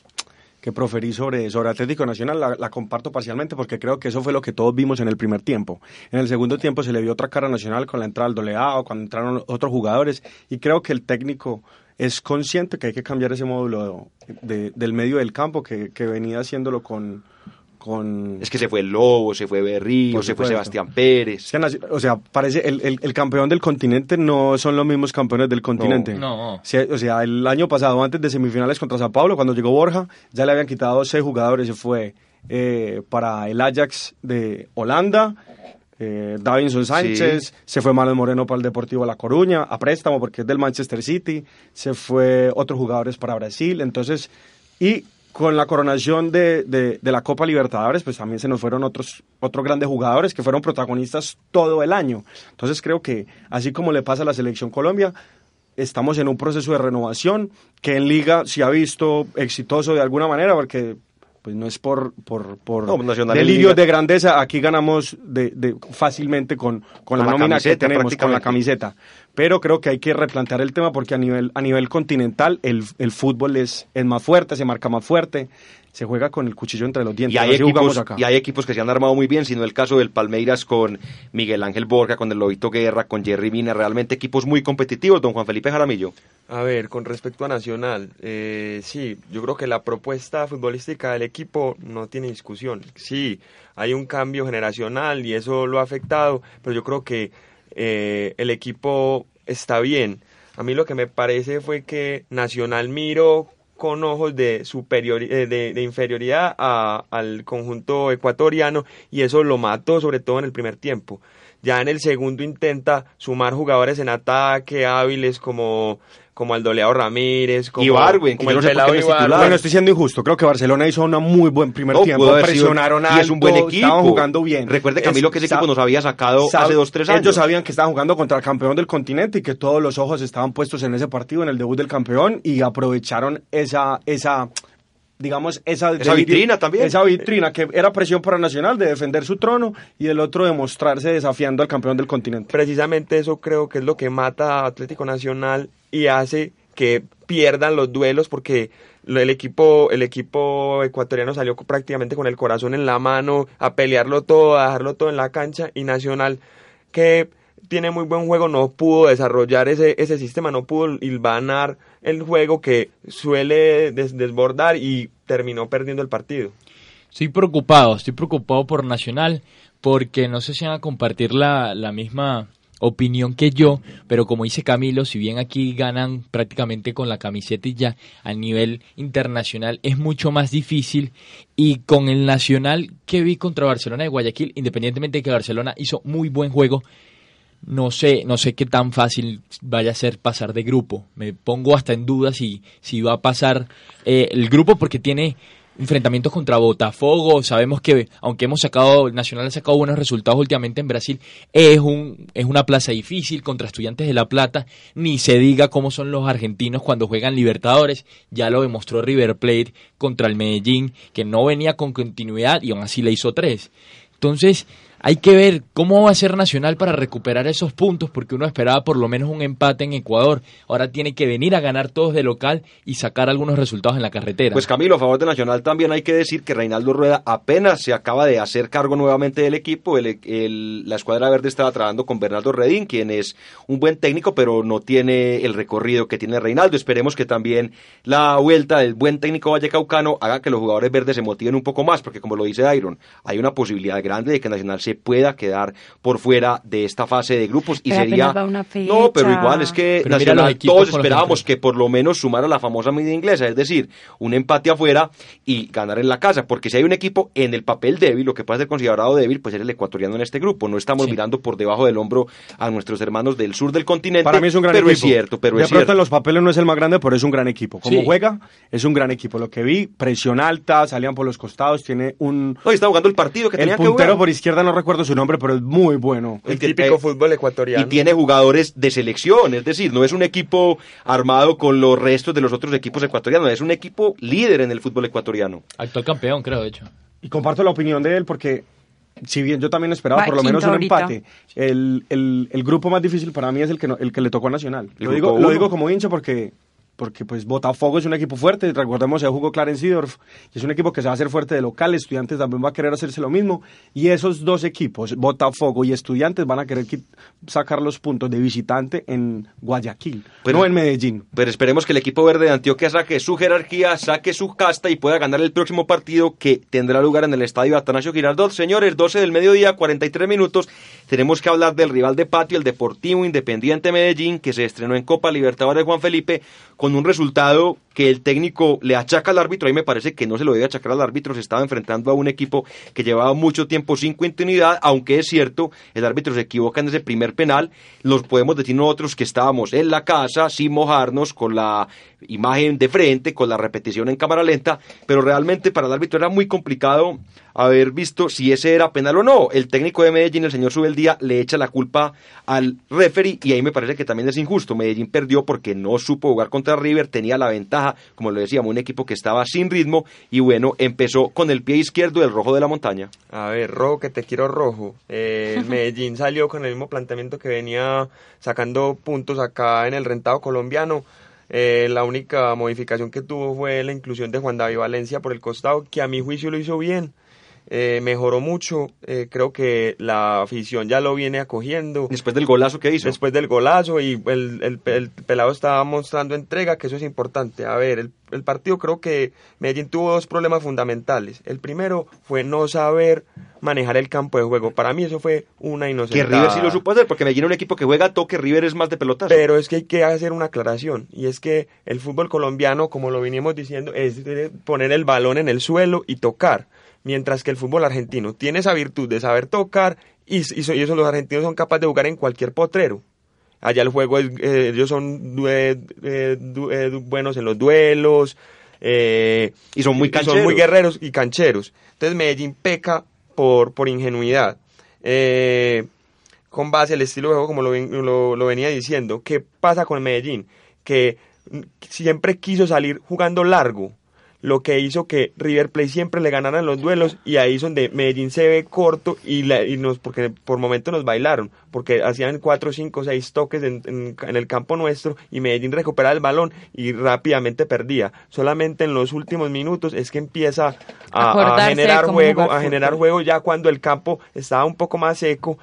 que proferí sobre, sobre Atlético Nacional la, la comparto parcialmente porque creo que eso fue lo que todos vimos en el primer tiempo. En el segundo tiempo se le vio otra cara Nacional con la entrada del doleado, cuando entraron otros jugadores y creo que el técnico es consciente que hay que cambiar ese módulo de- del medio del campo que, que venía haciéndolo con... con Es que se fue el Lobo, se fue Berrío, se fue. Sebastián Pérez. O sea, parece el, el, el campeón del continente no son los mismos campeones del continente. No. O sea, o sea, el año pasado, antes de semifinales contra Sao Paulo, cuando llegó Borja, ya le habían quitado seis jugadores. Se fue eh, para el Ajax de Holanda, eh, Davinson Sánchez, se fue Manuel Moreno para el Deportivo La Coruña, a préstamo porque es del Manchester City, se fue otros jugadores para Brasil. Entonces, y con la coronación de, de, de la Copa Libertadores, pues también se nos fueron otros, otros grandes jugadores que fueron protagonistas todo el año. Entonces creo que así como le pasa a la selección Colombia, estamos en un proceso de renovación que en liga se ha visto exitoso de alguna manera porque pues no es por, por, por No, delirios de grandeza, aquí ganamos de, de- fácilmente con, con, Con la, la nómina que tenemos, con la camiseta. Pero creo que hay que replantear el tema porque a nivel, a nivel continental el, el fútbol es, es más fuerte, se marca más fuerte, se juega con el cuchillo entre los dientes. Y hay, equipos, acá. y hay equipos que se han armado muy bien, sino el caso del Palmeiras con Miguel Ángel Borja, con el Lobito Guerra, con Jerry Mina, realmente equipos muy competitivos, don Juan Felipe Jaramillo. A ver, con respecto a Nacional, eh, sí, yo creo que la propuesta futbolística del equipo no tiene discusión. Sí, hay un cambio generacional y eso lo ha afectado, pero yo creo que eh, el equipo está bien. A mí lo que me parece fue que Nacional miró con ojos de, superior, eh, de, de inferioridad a- al conjunto ecuatoriano y eso lo mató sobre todo en el primer tiempo. Ya en el segundo intenta sumar jugadores en ataque hábiles como, como Aldoleado Ramírez, como, Ibargüen, que como el no sé pelado. Bueno, estoy siendo injusto. Creo que Barcelona hizo un muy buen primer No, tiempo. Presionaron y es un buen alto, equipo. Estaban jugando bien. Recuerde, Camilo, que ese Es- equipo nos había sacado hace dos, tres años. Ellos sabían que estaban jugando contra el campeón del continente y que todos los ojos estaban puestos en ese partido, en el debut del campeón, y aprovecharon esa, esa digamos, esa, Esa vitrina también. Esa vitrina que era presión para Nacional de defender su trono y el otro de mostrarse desafiando al campeón del continente. Precisamente eso creo que es lo que mata a Atlético Nacional y hace que pierdan los duelos porque el equipo, el equipo ecuatoriano salió prácticamente con el corazón en la mano a pelearlo todo, a dejarlo todo en la cancha y Nacional que tiene muy buen juego no pudo desarrollar ese, ese sistema, no pudo hilvanar el juego que suele des- desbordar y terminó perdiendo el partido. Estoy preocupado, estoy preocupado por Nacional porque no sé si van a compartir la, la misma opinión que yo, pero como dice Camilo, si bien aquí ganan prácticamente con la camiseta y ya a nivel internacional es mucho más difícil y con el Nacional que vi contra Barcelona de Guayaquil, independientemente de que Barcelona hizo muy buen juego, no sé, no sé qué tan fácil vaya a ser pasar de grupo. Me pongo hasta en duda si, si va a pasar eh, el grupo porque tiene enfrentamientos contra Botafogo. Sabemos que, aunque hemos sacado, Nacional ha sacado buenos resultados últimamente en Brasil, es, un, es una plaza difícil contra Estudiantes de La Plata. Ni se diga cómo son los argentinos cuando juegan Libertadores. Ya lo demostró River Plate contra el Medellín, que no venía con continuidad y aún así le hizo tres. Entonces, hay que ver cómo va a ser Nacional para recuperar esos puntos, porque uno esperaba por lo menos un empate en Ecuador. Ahora tiene que venir a ganar todos de local y sacar algunos resultados en la carretera. Pues Camilo, a favor de Nacional también hay que decir que Reinaldo Rueda apenas se acaba de hacer cargo nuevamente del equipo. La escuadra verde estaba trabajando con Bernardo Redín, quien es un buen técnico, pero no tiene el recorrido que tiene Reinaldo. Esperemos que también la vuelta del buen técnico vallecaucano haga que los jugadores verdes se motiven un poco más, porque como lo dice Iron, hay una posibilidad grande de que Nacional se pueda quedar por fuera de esta fase de grupos y Pero sería no pero igual es que Nacional equipos todos esperábamos que que por lo menos sumara la famosa media inglesa es decir un empate afuera y ganar en la casa porque si hay un equipo en el papel débil lo que puede ser considerado débil pues es el ecuatoriano en este grupo no estamos Sí. mirando por debajo del hombro a nuestros hermanos del sur del continente Para mí es un gran pero equipo. es cierto pero de es pronto en los papeles no es el más grande, pero es un gran equipo. Como Sí. juega, es un gran equipo. Lo que vi, presión alta, salían por los costados, tiene un... no, está jugando el partido que El tenía que puntero jugar por izquierda no recuerdo su nombre, pero es muy bueno. El típico eh, fútbol ecuatoriano. y tiene jugadores de selección, es decir, no es un equipo armado con los restos de los otros equipos ecuatorianos, es un equipo líder en el fútbol ecuatoriano. Actual campeón, creo, de hecho. Y comparto la opinión de él porque, si bien yo también esperaba Va por lo menos un ahorita. empate, el, el, el grupo más difícil para mí es el que, no- el que le tocó a Nacional. ¿El Lo digo, uno? lo digo como hincha porque, porque pues Botafogo es un equipo fuerte, recordemos ya jugó Clarence es un equipo que se va a hacer fuerte de local, Estudiantes también va a querer hacerse lo mismo, y esos dos equipos, Botafogo y Estudiantes, van a querer sacar los puntos de visitante en Guayaquil, Pero- no en Medellín. Pero esperemos que el equipo verde de Antioquia saque su jerarquía, saque su casta y pueda ganar el próximo partido que tendrá lugar en el estadio Atanasio Girardot. Señores, 12 del mediodía, 43 minutos. Tenemos que hablar del rival de patio, el Deportivo Independiente Medellín, que se estrenó en Copa Libertadores Juan Felipe con un resultado que el técnico le achaca al árbitro. Ahí me parece que no se lo debe achacar al árbitro. Se estaba enfrentando a un equipo que llevaba mucho tiempo sin continuidad, aunque es cierto, el árbitro se equivoca en ese primer penal. Los podemos decir nosotros que estábamos en la casa, sin mojarnos, con la imagen de frente, con la repetición en cámara lenta, pero realmente para el árbitro era muy complicado haber visto si ese era penal o no. El técnico de Medellín, el señor Subeldía, le echa la culpa al referee y ahí me parece que también es injusto. Medellín perdió porque no supo jugar contra River, tenía la ventaja, como lo decíamos, un equipo que estaba sin ritmo y bueno, empezó con el pie izquierdo del rojo de la montaña. A ver, rojo, que te quiero rojo. Eh, el Medellín salió con el mismo planteamiento que venía sacando puntos acá en el rentado colombiano. Eh, la única modificación que tuvo fue la inclusión de Juan David Valencia por el costado, que a mi juicio lo hizo bien. Eh, mejoró mucho. Eh, creo que la afición ya lo viene acogiendo. Después del golazo que hizo. Después del golazo y el, el- el pelado estaba mostrando entrega, que eso es importante. A ver, el, el partido creo que Medellín tuvo dos problemas fundamentales. El primero fue no saber manejar el campo de juego. Para mí eso fue una que inocencia. River sí lo supo hacer, porque Medellín es un equipo que juega a toque, River es más de pelotas. Pero es que hay que hacer una aclaración, y es que el fútbol colombiano, como lo venimos diciendo, es poner el balón en el suelo y tocar, mientras que el fútbol argentino tiene esa virtud de saber tocar, y, y, so- y eso los argentinos son capaces de jugar en cualquier potrero. Allá el juego, es, eh, ellos son eh, eh, buenos en los duelos, eh, Y son muy son cancheros. muy guerreros y cancheros. Entonces Medellín peca por, por ingenuidad. Eh, con base al estilo de juego, como lo, lo, lo venía diciendo. ¿Qué pasa con Medellín? Que siempre quiso salir jugando largo, lo que hizo que River Plate siempre le ganara en los duelos y ahí es donde Medellín se ve corto y, la- y nos porque por momentos nos bailaron, porque hacían cuatro, cinco, seis toques en, en- en el campo nuestro y Medellín recuperaba el balón y rápidamente perdía. Solamente en los últimos minutos es que empieza a, generar juego, a generar juego ya cuando el campo estaba un poco más seco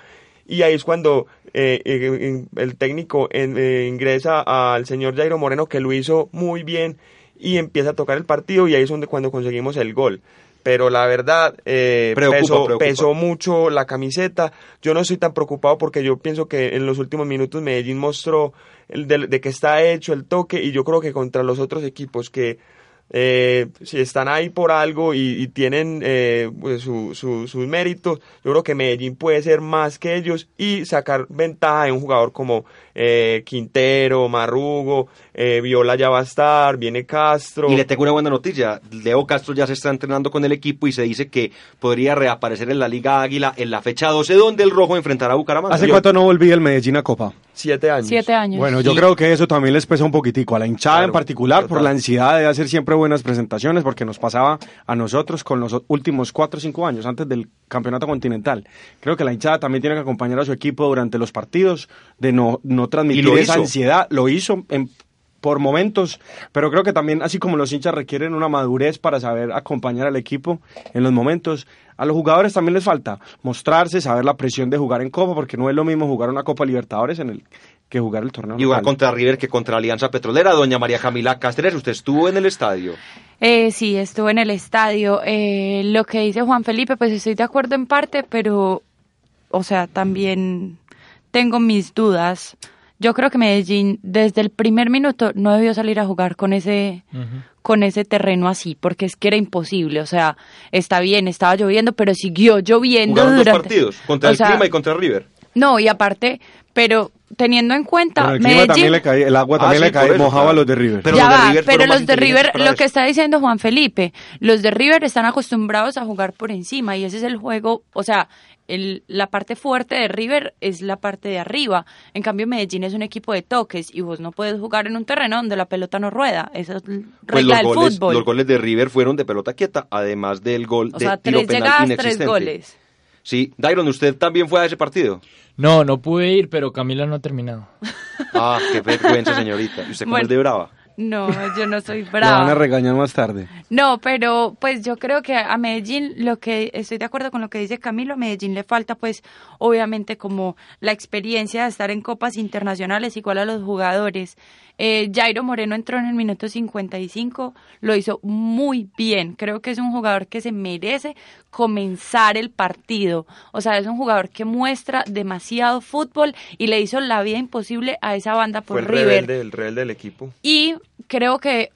y ahí es cuando eh, eh, el técnico en- eh, ingresa al señor Jairo Moreno que lo hizo muy bien y empieza a tocar el partido y ahí es donde cuando conseguimos el gol. Pero la verdad, eh, Preocupa, pesó, preocupa. pesó mucho la camiseta. Yo no estoy tan preocupado porque yo pienso que en los últimos minutos Medellín mostró el de, de que está hecho el toque y yo creo que contra los otros equipos que eh, si están ahí por algo y, y tienen eh, pues, su- su- sus méritos, yo creo que Medellín puede ser más que ellos y sacar ventaja de un jugador como eh, Quintero, Marrugo, eh, Viola ya va a estar, viene Castro. Y le tengo una buena noticia. Leo Castro ya se está entrenando con el equipo y se dice que podría reaparecer en la Liga Águila en la fecha 12, donde el Rojo enfrentará a Bucaramanga. ¿Hace cuánto no volví el Medellín a Copa? Siete años. Siete años. Bueno, yo creo que eso también les pesa un poquitico, a la hinchada Claro, en particular, por la ansiedad de hacer siempre buenas presentaciones, porque nos pasaba a nosotros con los últimos cuatro o cinco años antes del campeonato continental. Creo que la hinchada también tiene que acompañar a su equipo durante los partidos, de no, no transmitir lo esa hizo. ansiedad. Lo hizo en- por momentos, pero creo que también, así como los hinchas requieren una madurez para saber acompañar al equipo en los momentos, a los jugadores también les falta mostrarse, saber la presión de jugar en Copa, porque no es lo mismo jugar una Copa Libertadores en el que jugar el torneo. Y jugar local. contra River que contra Alianza Petrolera. Doña María Camila Cáceres, usted estuvo en el estadio. Eh, sí, estuve en el estadio. Eh, lo que dice Juan Felipe, pues estoy de acuerdo en parte, pero, o sea, también tengo mis dudas. Yo creo que Medellín desde el primer minuto no debió salir a jugar con ese, con ese terreno así, porque es que era imposible. O sea, está bien, estaba lloviendo, pero siguió lloviendo Jugaron dos durante. partidos, contra o el sea, clima y contra River. No, y aparte, pero teniendo en cuenta Pero el clima Medellín, también le caía, el agua Ah, también sí, le eso, mojaba claro. a los de River. Pero ya los de va, River pero los de lo que está diciendo Juan Felipe, los de River están acostumbrados a jugar por encima y ese es el juego, o sea, el, la parte fuerte de River es la parte de arriba. En cambio, Medellín es un equipo de toques y vos no puedes jugar en un terreno donde la pelota no rueda. Esa es Pues los del goles, fútbol. los goles de River fueron de pelota quieta, además del gol o de sea, tiro tres penal llegadas, tres inexistente. goles. Sí, Dairon, ¿usted también fue a ese partido? No, no pude ir, pero Camila no ha terminado. Ah, qué vergüenza, señorita. ¿Y usted cómo Bueno. es de brava? No, yo no soy Le van a brava. regañar más tarde. No, pero pues yo creo que a Medellín lo que estoy de acuerdo con lo que dice Camilo, a Medellín le falta pues obviamente como la experiencia de estar en copas internacionales igual a los jugadores. Eh, Jairo Moreno entró en el minuto 55, lo hizo muy bien. Creo que es un jugador que se merece comenzar el partido. O sea, es un jugador que muestra demasiado fútbol y le hizo la vida imposible a esa banda por Fue el River. rebelde, el rebelde del equipo. Y creo que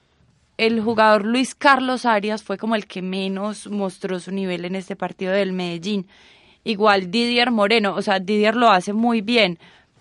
el jugador Luis Carlos Arias fue como el que menos mostró su nivel en este partido del Medellín. Igual Didier Moreno, o sea, Didier lo hace muy bien,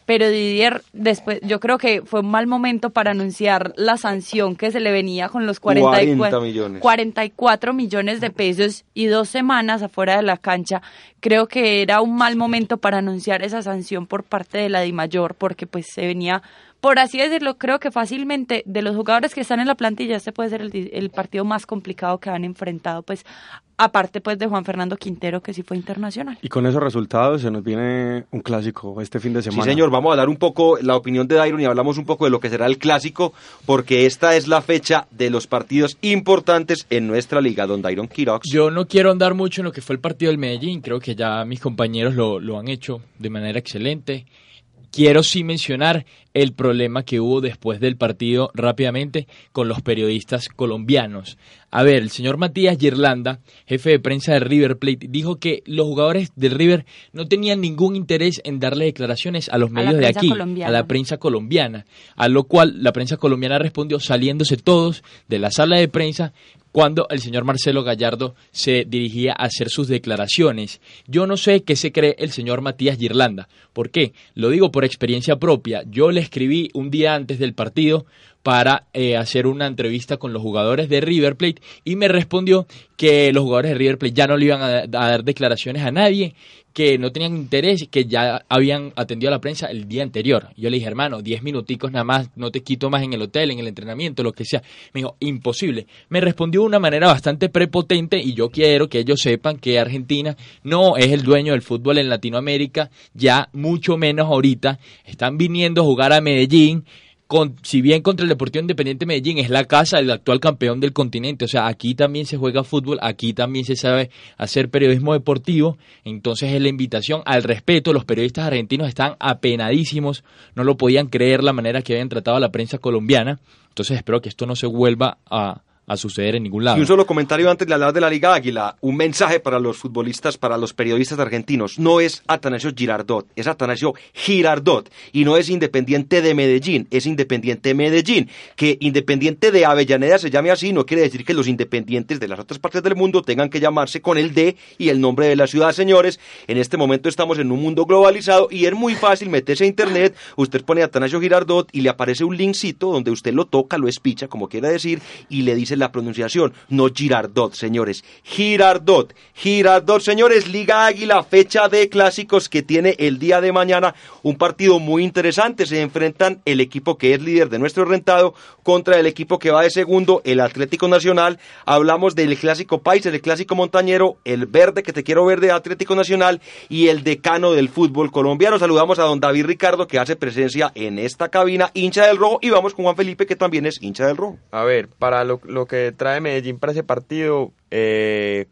pero Didier después, yo creo que fue un mal momento para anunciar la sanción que se le venía con los 44, 40 millones. 44 millones de pesos y dos semanas afuera de la cancha. Creo que era un mal momento para anunciar esa sanción por parte de la DIMAYOR, porque pues se venía, por así decirlo, creo que fácilmente de los jugadores que están en la plantilla, este puede ser el, partido más complicado que han enfrentado, pues aparte pues de Juan Fernando Quintero, que sí fue internacional. Y con esos resultados se nos viene un clásico este fin de semana. Sí, señor, vamos a dar un poco la opinión de Dairon y hablamos un poco de lo que será el clásico, porque esta es la fecha de los partidos importantes en nuestra liga, don Dairon Quirox. Yo no quiero andar mucho en lo que fue el partido del Medellín, creo que ya mis compañeros lo, lo han hecho de manera excelente. Quiero sí mencionar el problema que hubo después del partido rápidamente con los periodistas colombianos. A ver, el señor Matías Girlanda, jefe de prensa de River Plate, dijo que los jugadores del River no tenían ningún interés en darle declaraciones a los A medios de aquí, colombiana. a la prensa colombiana, a lo cual la prensa colombiana respondió saliéndose todos de la sala de prensa cuando el señor Marcelo Gallardo se dirigía a hacer sus declaraciones. Yo no sé qué se cree el señor Matías Girlanda. ¿Por qué? Lo digo por experiencia propia. Yo le escribí un día antes del partido para eh, hacer una entrevista con los jugadores de River Plate y me respondió que los jugadores de River Plate ya no le iban a, a dar declaraciones a nadie, que no tenían interés, que ya habían atendido a la prensa el día anterior. Yo le dije, hermano, 10 minuticos nada más, no te quito más en el hotel, en el entrenamiento, lo que sea. Me dijo, imposible. Me respondió de una manera bastante prepotente y yo quiero que ellos sepan que Argentina no es el dueño del fútbol en Latinoamérica, ya mucho menos ahorita. Están viniendo a jugar a Medellín, si bien contra el Deportivo Independiente Medellín es la casa del actual campeón del continente, o sea, aquí también se juega fútbol, aquí también se sabe hacer periodismo deportivo, entonces es la invitación al respeto, los periodistas argentinos están apenadísimos, no lo podían creer la manera que habían tratado a la prensa colombiana, entonces espero que esto no se vuelva a, a suceder en ningún lado. Y un solo comentario antes de hablar de la Liga Águila. Un mensaje para los futbolistas, para los periodistas argentinos. No es Atanasio Girardot, es Atanasio Girardot. Y no es Independiente de Medellín, es Independiente Medellín. Que Independiente de Avellaneda se llame así no quiere decir que los independientes de las otras partes del mundo tengan que llamarse con el D y el nombre de la ciudad, señores. En este momento estamos en un mundo globalizado y es muy fácil meterse a internet. Usted pone Atanasio Girardot y le aparece un linkcito donde usted lo toca, lo espicha, como quiera decir, y le dice la pronunciación, no Girardot, señores. Girardot, Girardot, señores, Liga Águila, fecha de clásicos que tiene el día de mañana, un partido muy interesante, se enfrentan el equipo que es líder de nuestro rentado contra el equipo que va de segundo, el Atlético Nacional. Hablamos del clásico país, el clásico montañero, el verde que te quiero ver de Atlético Nacional y el decano del fútbol colombiano. Saludamos a don David Ricardo que hace presencia en esta cabina, hincha del rojo, y vamos con Juan Felipe que también es hincha del rojo. A ver, para lo, lo que trae Medellín para ese partido, eh,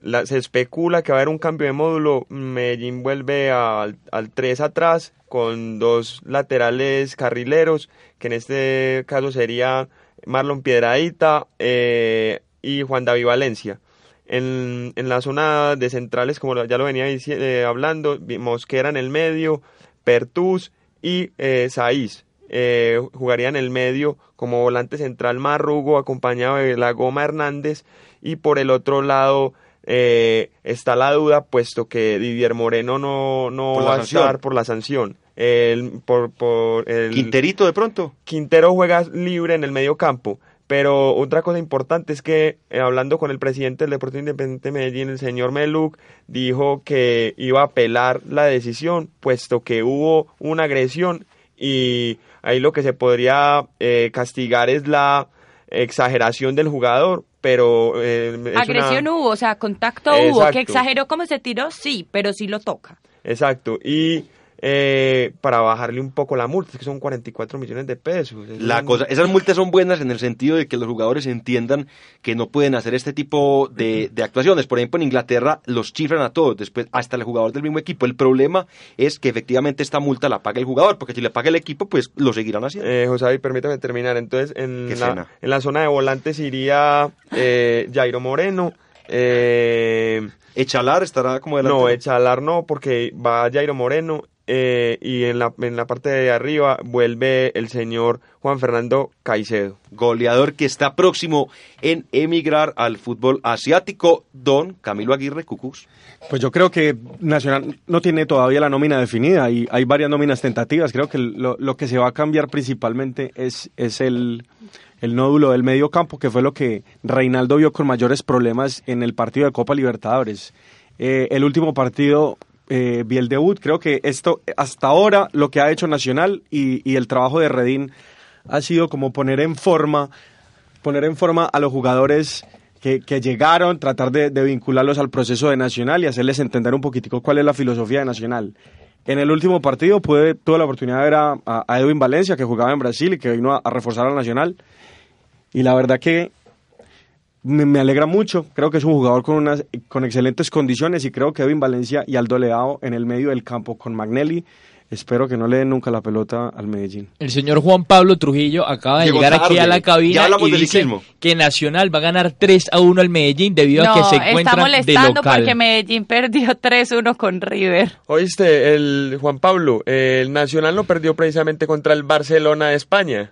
la- se especula que va a haber un cambio de módulo. Medellín vuelve al, al 3 atrás con dos laterales carrileros, que en este caso sería Marlon Piedradita eh, y Juan David Valencia. En, en la zona de centrales, como ya lo venía eh, hablando, Mosquera en el medio, Pertus y eh, Saiz. Eh, jugaría en el medio como volante central Marrugo, acompañado de la Goma Hernández. Y por el otro lado eh, está la duda, puesto que Didier Moreno no, no Por va a sanción. estar por la sanción. El, por, por el, Quinterito de pronto. Quintero juega libre en el medio campo. Pero otra cosa importante es que, eh, hablando con el presidente del Deportivo Independiente de Medellín, el señor Meluc, dijo que iba a apelar la decisión, puesto que hubo una agresión y ahí lo que se podría eh, castigar es la exageración del jugador, pero... eh, una- Agresión hubo, o sea, contacto hubo. Que exageró cómo se tiró, sí, pero sí lo toca. Exacto, y eh, para bajarle un poco la multa, es que son 44 millones de pesos. Es La cosa, esas multas son buenas en el sentido de que los jugadores entiendan que no pueden hacer este tipo de, de actuaciones. Por ejemplo, en Inglaterra los chifran a todos, después hasta el jugador del mismo equipo. El problema es que efectivamente esta multa la paga el jugador, porque si le paga el equipo, pues lo seguirán haciendo. Eh, José David, permítame terminar. Entonces, en, la, pena. en la zona de volantes iría eh, Jairo Moreno. Eh, Echalar estará como delante. no, Echalar no, porque va Jairo Moreno. Eh, y en la, en la parte de arriba vuelve el señor Juan Fernando Caicedo. Goleador que está próximo en emigrar al fútbol asiático, don Camilo Aguirre Cucús. Pues yo creo que Nacional no tiene todavía la nómina definida y hay varias nóminas tentativas. Creo que lo, lo que se va a cambiar principalmente es, es el, el nódulo del medio campo, que fue lo que Reinaldo vio con mayores problemas en el partido de Copa Libertadores. Eh, el último partido eh, vi el debut. Creo que esto, hasta ahora, lo que ha hecho Nacional y, el trabajo de Redín ha sido como poner en forma poner en forma a los jugadores que, llegaron, tratar de, vincularlos al proceso de Nacional y hacerles entender un poquitico cuál es la filosofía de Nacional. En el último partido pude, tuve la oportunidad de ver a Edwin Valencia, que jugaba en Brasil y que vino a, a reforzar al Nacional. Y la verdad que me, me alegra mucho. Creo que es un jugador con, unas, con excelentes condiciones y creo que Edwin Valencia y Aldo Leao en el medio del campo con Magnelli. Espero que no le den nunca la pelota al Medellín. El señor Juan Pablo Trujillo acaba de Llegó llegar aquí a la Ya cabina hablamos y de dice que Nacional va a ganar 3 a 1 al Medellín debido a no, que se está encuentran de molestando local. porque Medellín perdió 3-1 con River. Oíste, el Juan Pablo, el Nacional no perdió precisamente contra el Barcelona de España.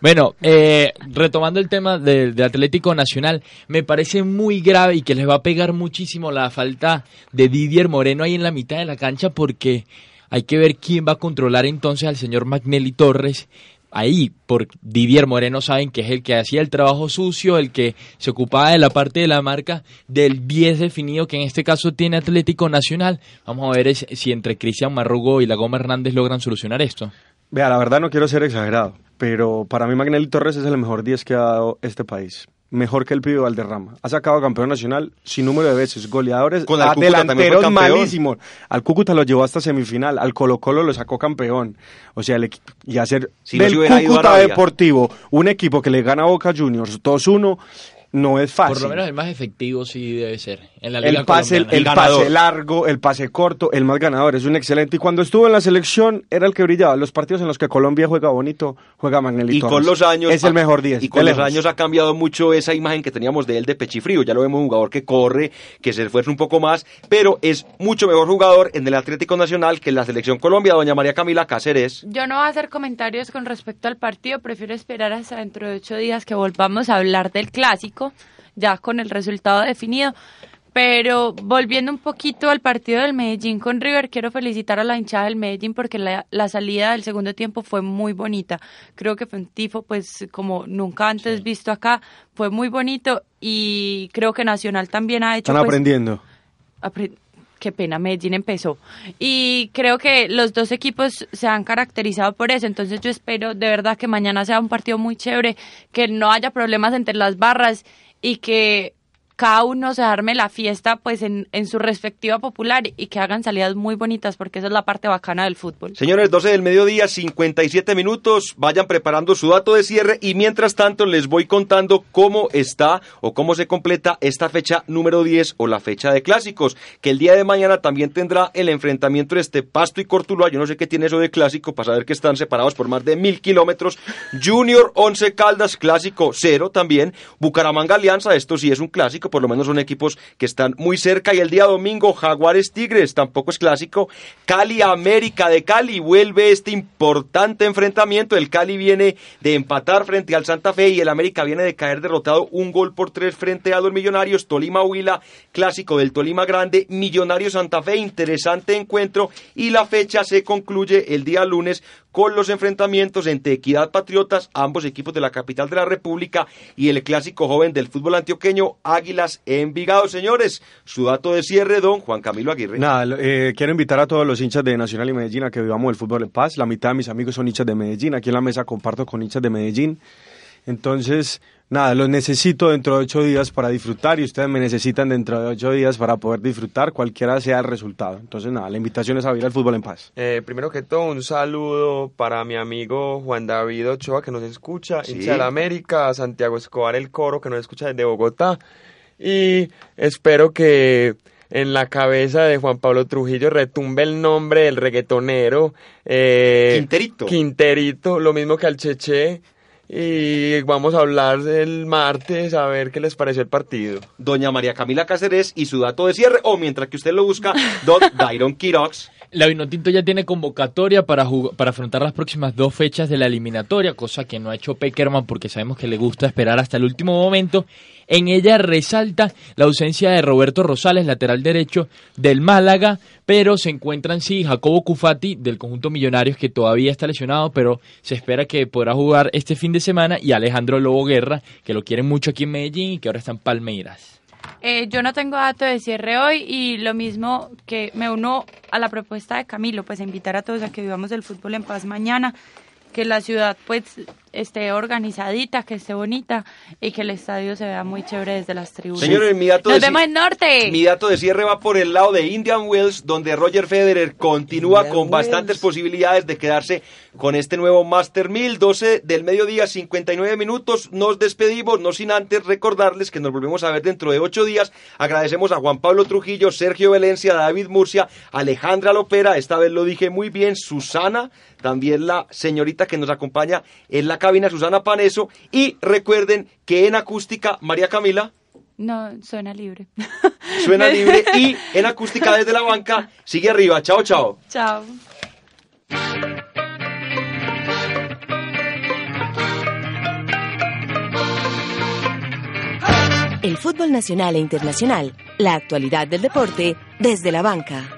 Bueno, eh, retomando el tema del de Atlético Nacional, me parece muy grave y que les va a pegar muchísimo la falta de Didier Moreno ahí en la mitad de la cancha porque hay que ver quién va a controlar entonces al señor Magnelli Torres. Ahí, por Didier Moreno saben que es el que hacía el trabajo sucio, el que se ocupaba de la parte de la marca del 10 definido que en este caso tiene Atlético Nacional. Vamos a ver si entre Cristian Marrugo y la Goma Hernández logran solucionar esto. Vea, la verdad no quiero ser exagerado, pero para mí Magnelli Torres es el mejor 10 que ha dado este país. Mejor que el pibe Valderrama. Ha sacado campeón nacional sin número de veces. Goleadores, Con el a Cúcuta también fue delanteros campeón. malísimos. Al Cúcuta lo llevó hasta semifinal. Al Colo Colo lo sacó campeón. O sea, el equi- y hacer Si no del se hubiera ido a Cúcuta Arabia. Deportivo un equipo que le gana a Boca Juniors 2-1 no es fácil. Por lo menos el más efectivo sí debe ser en la Liga el pase, el, pase largo, el pase corto, el más ganador, es un excelente. Y cuando estuvo en la selección, era el que brillaba. Los partidos en los que Colombia juega bonito, juega Magnelli Y con los años Es el mejor 10. Y con los años ha cambiado mucho esa imagen que teníamos de él de pechifrío. Ya lo vemos un jugador que corre, que se esfuerza un poco más, pero es mucho mejor jugador en el Atlético Nacional que en la selección Colombia, doña María Camila Cáceres. Yo no voy a hacer comentarios con respecto al partido, prefiero esperar hasta dentro de ocho días que volvamos a hablar del clásico, ya con el resultado definido. Pero volviendo un poquito al partido del Medellín con River, quiero felicitar a la hinchada del Medellín porque la, la salida del segundo tiempo fue muy bonita. Creo que fue un tifo, pues como nunca antes visto acá, fue muy bonito y creo que Nacional también ha hecho... Están pues, aprendiendo. apre- Qué pena, Medellín empezó. Y creo que los dos equipos se han caracterizado por eso. Entonces yo espero de verdad que mañana sea un partido muy chévere, que no haya problemas entre las barras y que cada uno se arme la fiesta pues en, en su respectiva popular y que hagan salidas muy bonitas porque esa es la parte bacana del fútbol. Señores, 12 del mediodía, 57 minutos. Vayan preparando su dato de cierre y mientras tanto les voy contando cómo está o cómo se completa esta fecha número 10 o la fecha de clásicos, que el día de mañana también tendrá el enfrentamiento este Pasto y Cortuluá. Yo no sé qué tiene eso de clásico para saber que están separados por más de mil kilómetros. Junior 11 Caldas, clásico cero también. Bucaramanga Alianza, esto sí es un clásico, por lo menos son equipos que están muy cerca. Y el día domingo, Jaguares Tigres, tampoco es clásico. Cali América de Cali, vuelve este importante enfrentamiento. El Cali viene de empatar frente al Santa Fe y el América viene de caer derrotado un gol por tres frente a los Millonarios. Tolima Huila, clásico del Tolima Grande, Millonario Santa Fe, interesante encuentro. Y la fecha se concluye el día lunes con los enfrentamientos entre Equidad Patriotas, ambos equipos de la capital de la República, y el clásico joven del fútbol antioqueño, Águilas Envigado. Señores, su dato de cierre, don Juan Camilo Aguirre. Nada, eh, quiero invitar a todos los hinchas de Nacional y Medellín a que vivamos el fútbol en paz. La mitad de mis amigos son hinchas de Medellín. Aquí en la mesa comparto con hinchas de Medellín. Entonces, nada, los necesito dentro de ocho días para disfrutar y ustedes me necesitan dentro de ocho días para poder disfrutar cualquiera sea el resultado. Entonces, nada, la invitación es a vivir el fútbol en paz. Eh, primero que todo, un saludo para mi amigo Juan David Ochoa, que nos escucha, Sí. hincha de la América, Santiago Escobar El Coro, que nos escucha desde Bogotá, y espero que en la cabeza de Juan Pablo Trujillo retumbe el nombre del reggaetonero. eh, Quinterito. Quinterito, lo mismo que al Cheche. Y vamos a hablar el martes a ver qué les pareció el partido. Doña María Camila Cáceres y su dato de cierre, o mientras que usted lo busca, Don Dairon Quirox. La Vinotinto ya tiene convocatoria para, para afrontar las próximas dos fechas de la eliminatoria, cosa que no ha hecho Peckerman porque sabemos que le gusta esperar hasta el último momento. En ella resalta la ausencia de Roberto Rosales, lateral derecho del Málaga, pero se encuentran sí Jacobo Cufati del conjunto Millonarios que todavía está lesionado, pero se espera que podrá jugar este fin de semana y Alejandro Lobo Guerra, que lo quieren mucho aquí en Medellín y que ahora está en Palmeiras. Eh, yo no tengo dato de cierre hoy y lo mismo que me uno a la propuesta de Camilo, pues invitar a todos a que vivamos el fútbol en paz mañana, que la ciudad pues esté organizadita, que esté bonita y que el estadio se vea muy chévere desde las tribunas. Señores, mi dato Nos de vemos en Norte. Mi dato de cierre va por el lado de Indian Wells, donde Roger Federer continúa con bastantes posibilidades de quedarse con este nuevo Master 1000. 12 del mediodía, 59 minutos. Nos despedimos, no sin antes recordarles que nos volvemos a ver dentro de ocho días. Agradecemos a Juan Pablo Trujillo, Sergio Valencia, David Murcia, Alejandra Lopera, esta vez lo dije muy bien, Susana, también la señorita que nos acompaña en la cabina, Susana Paneso. Y recuerden que en acústica, María Camila. No, suena libre. Suena libre y en acústica desde la banca sigue arriba. Chao, chao. Chao. El fútbol nacional e internacional, la actualidad del deporte desde la banca.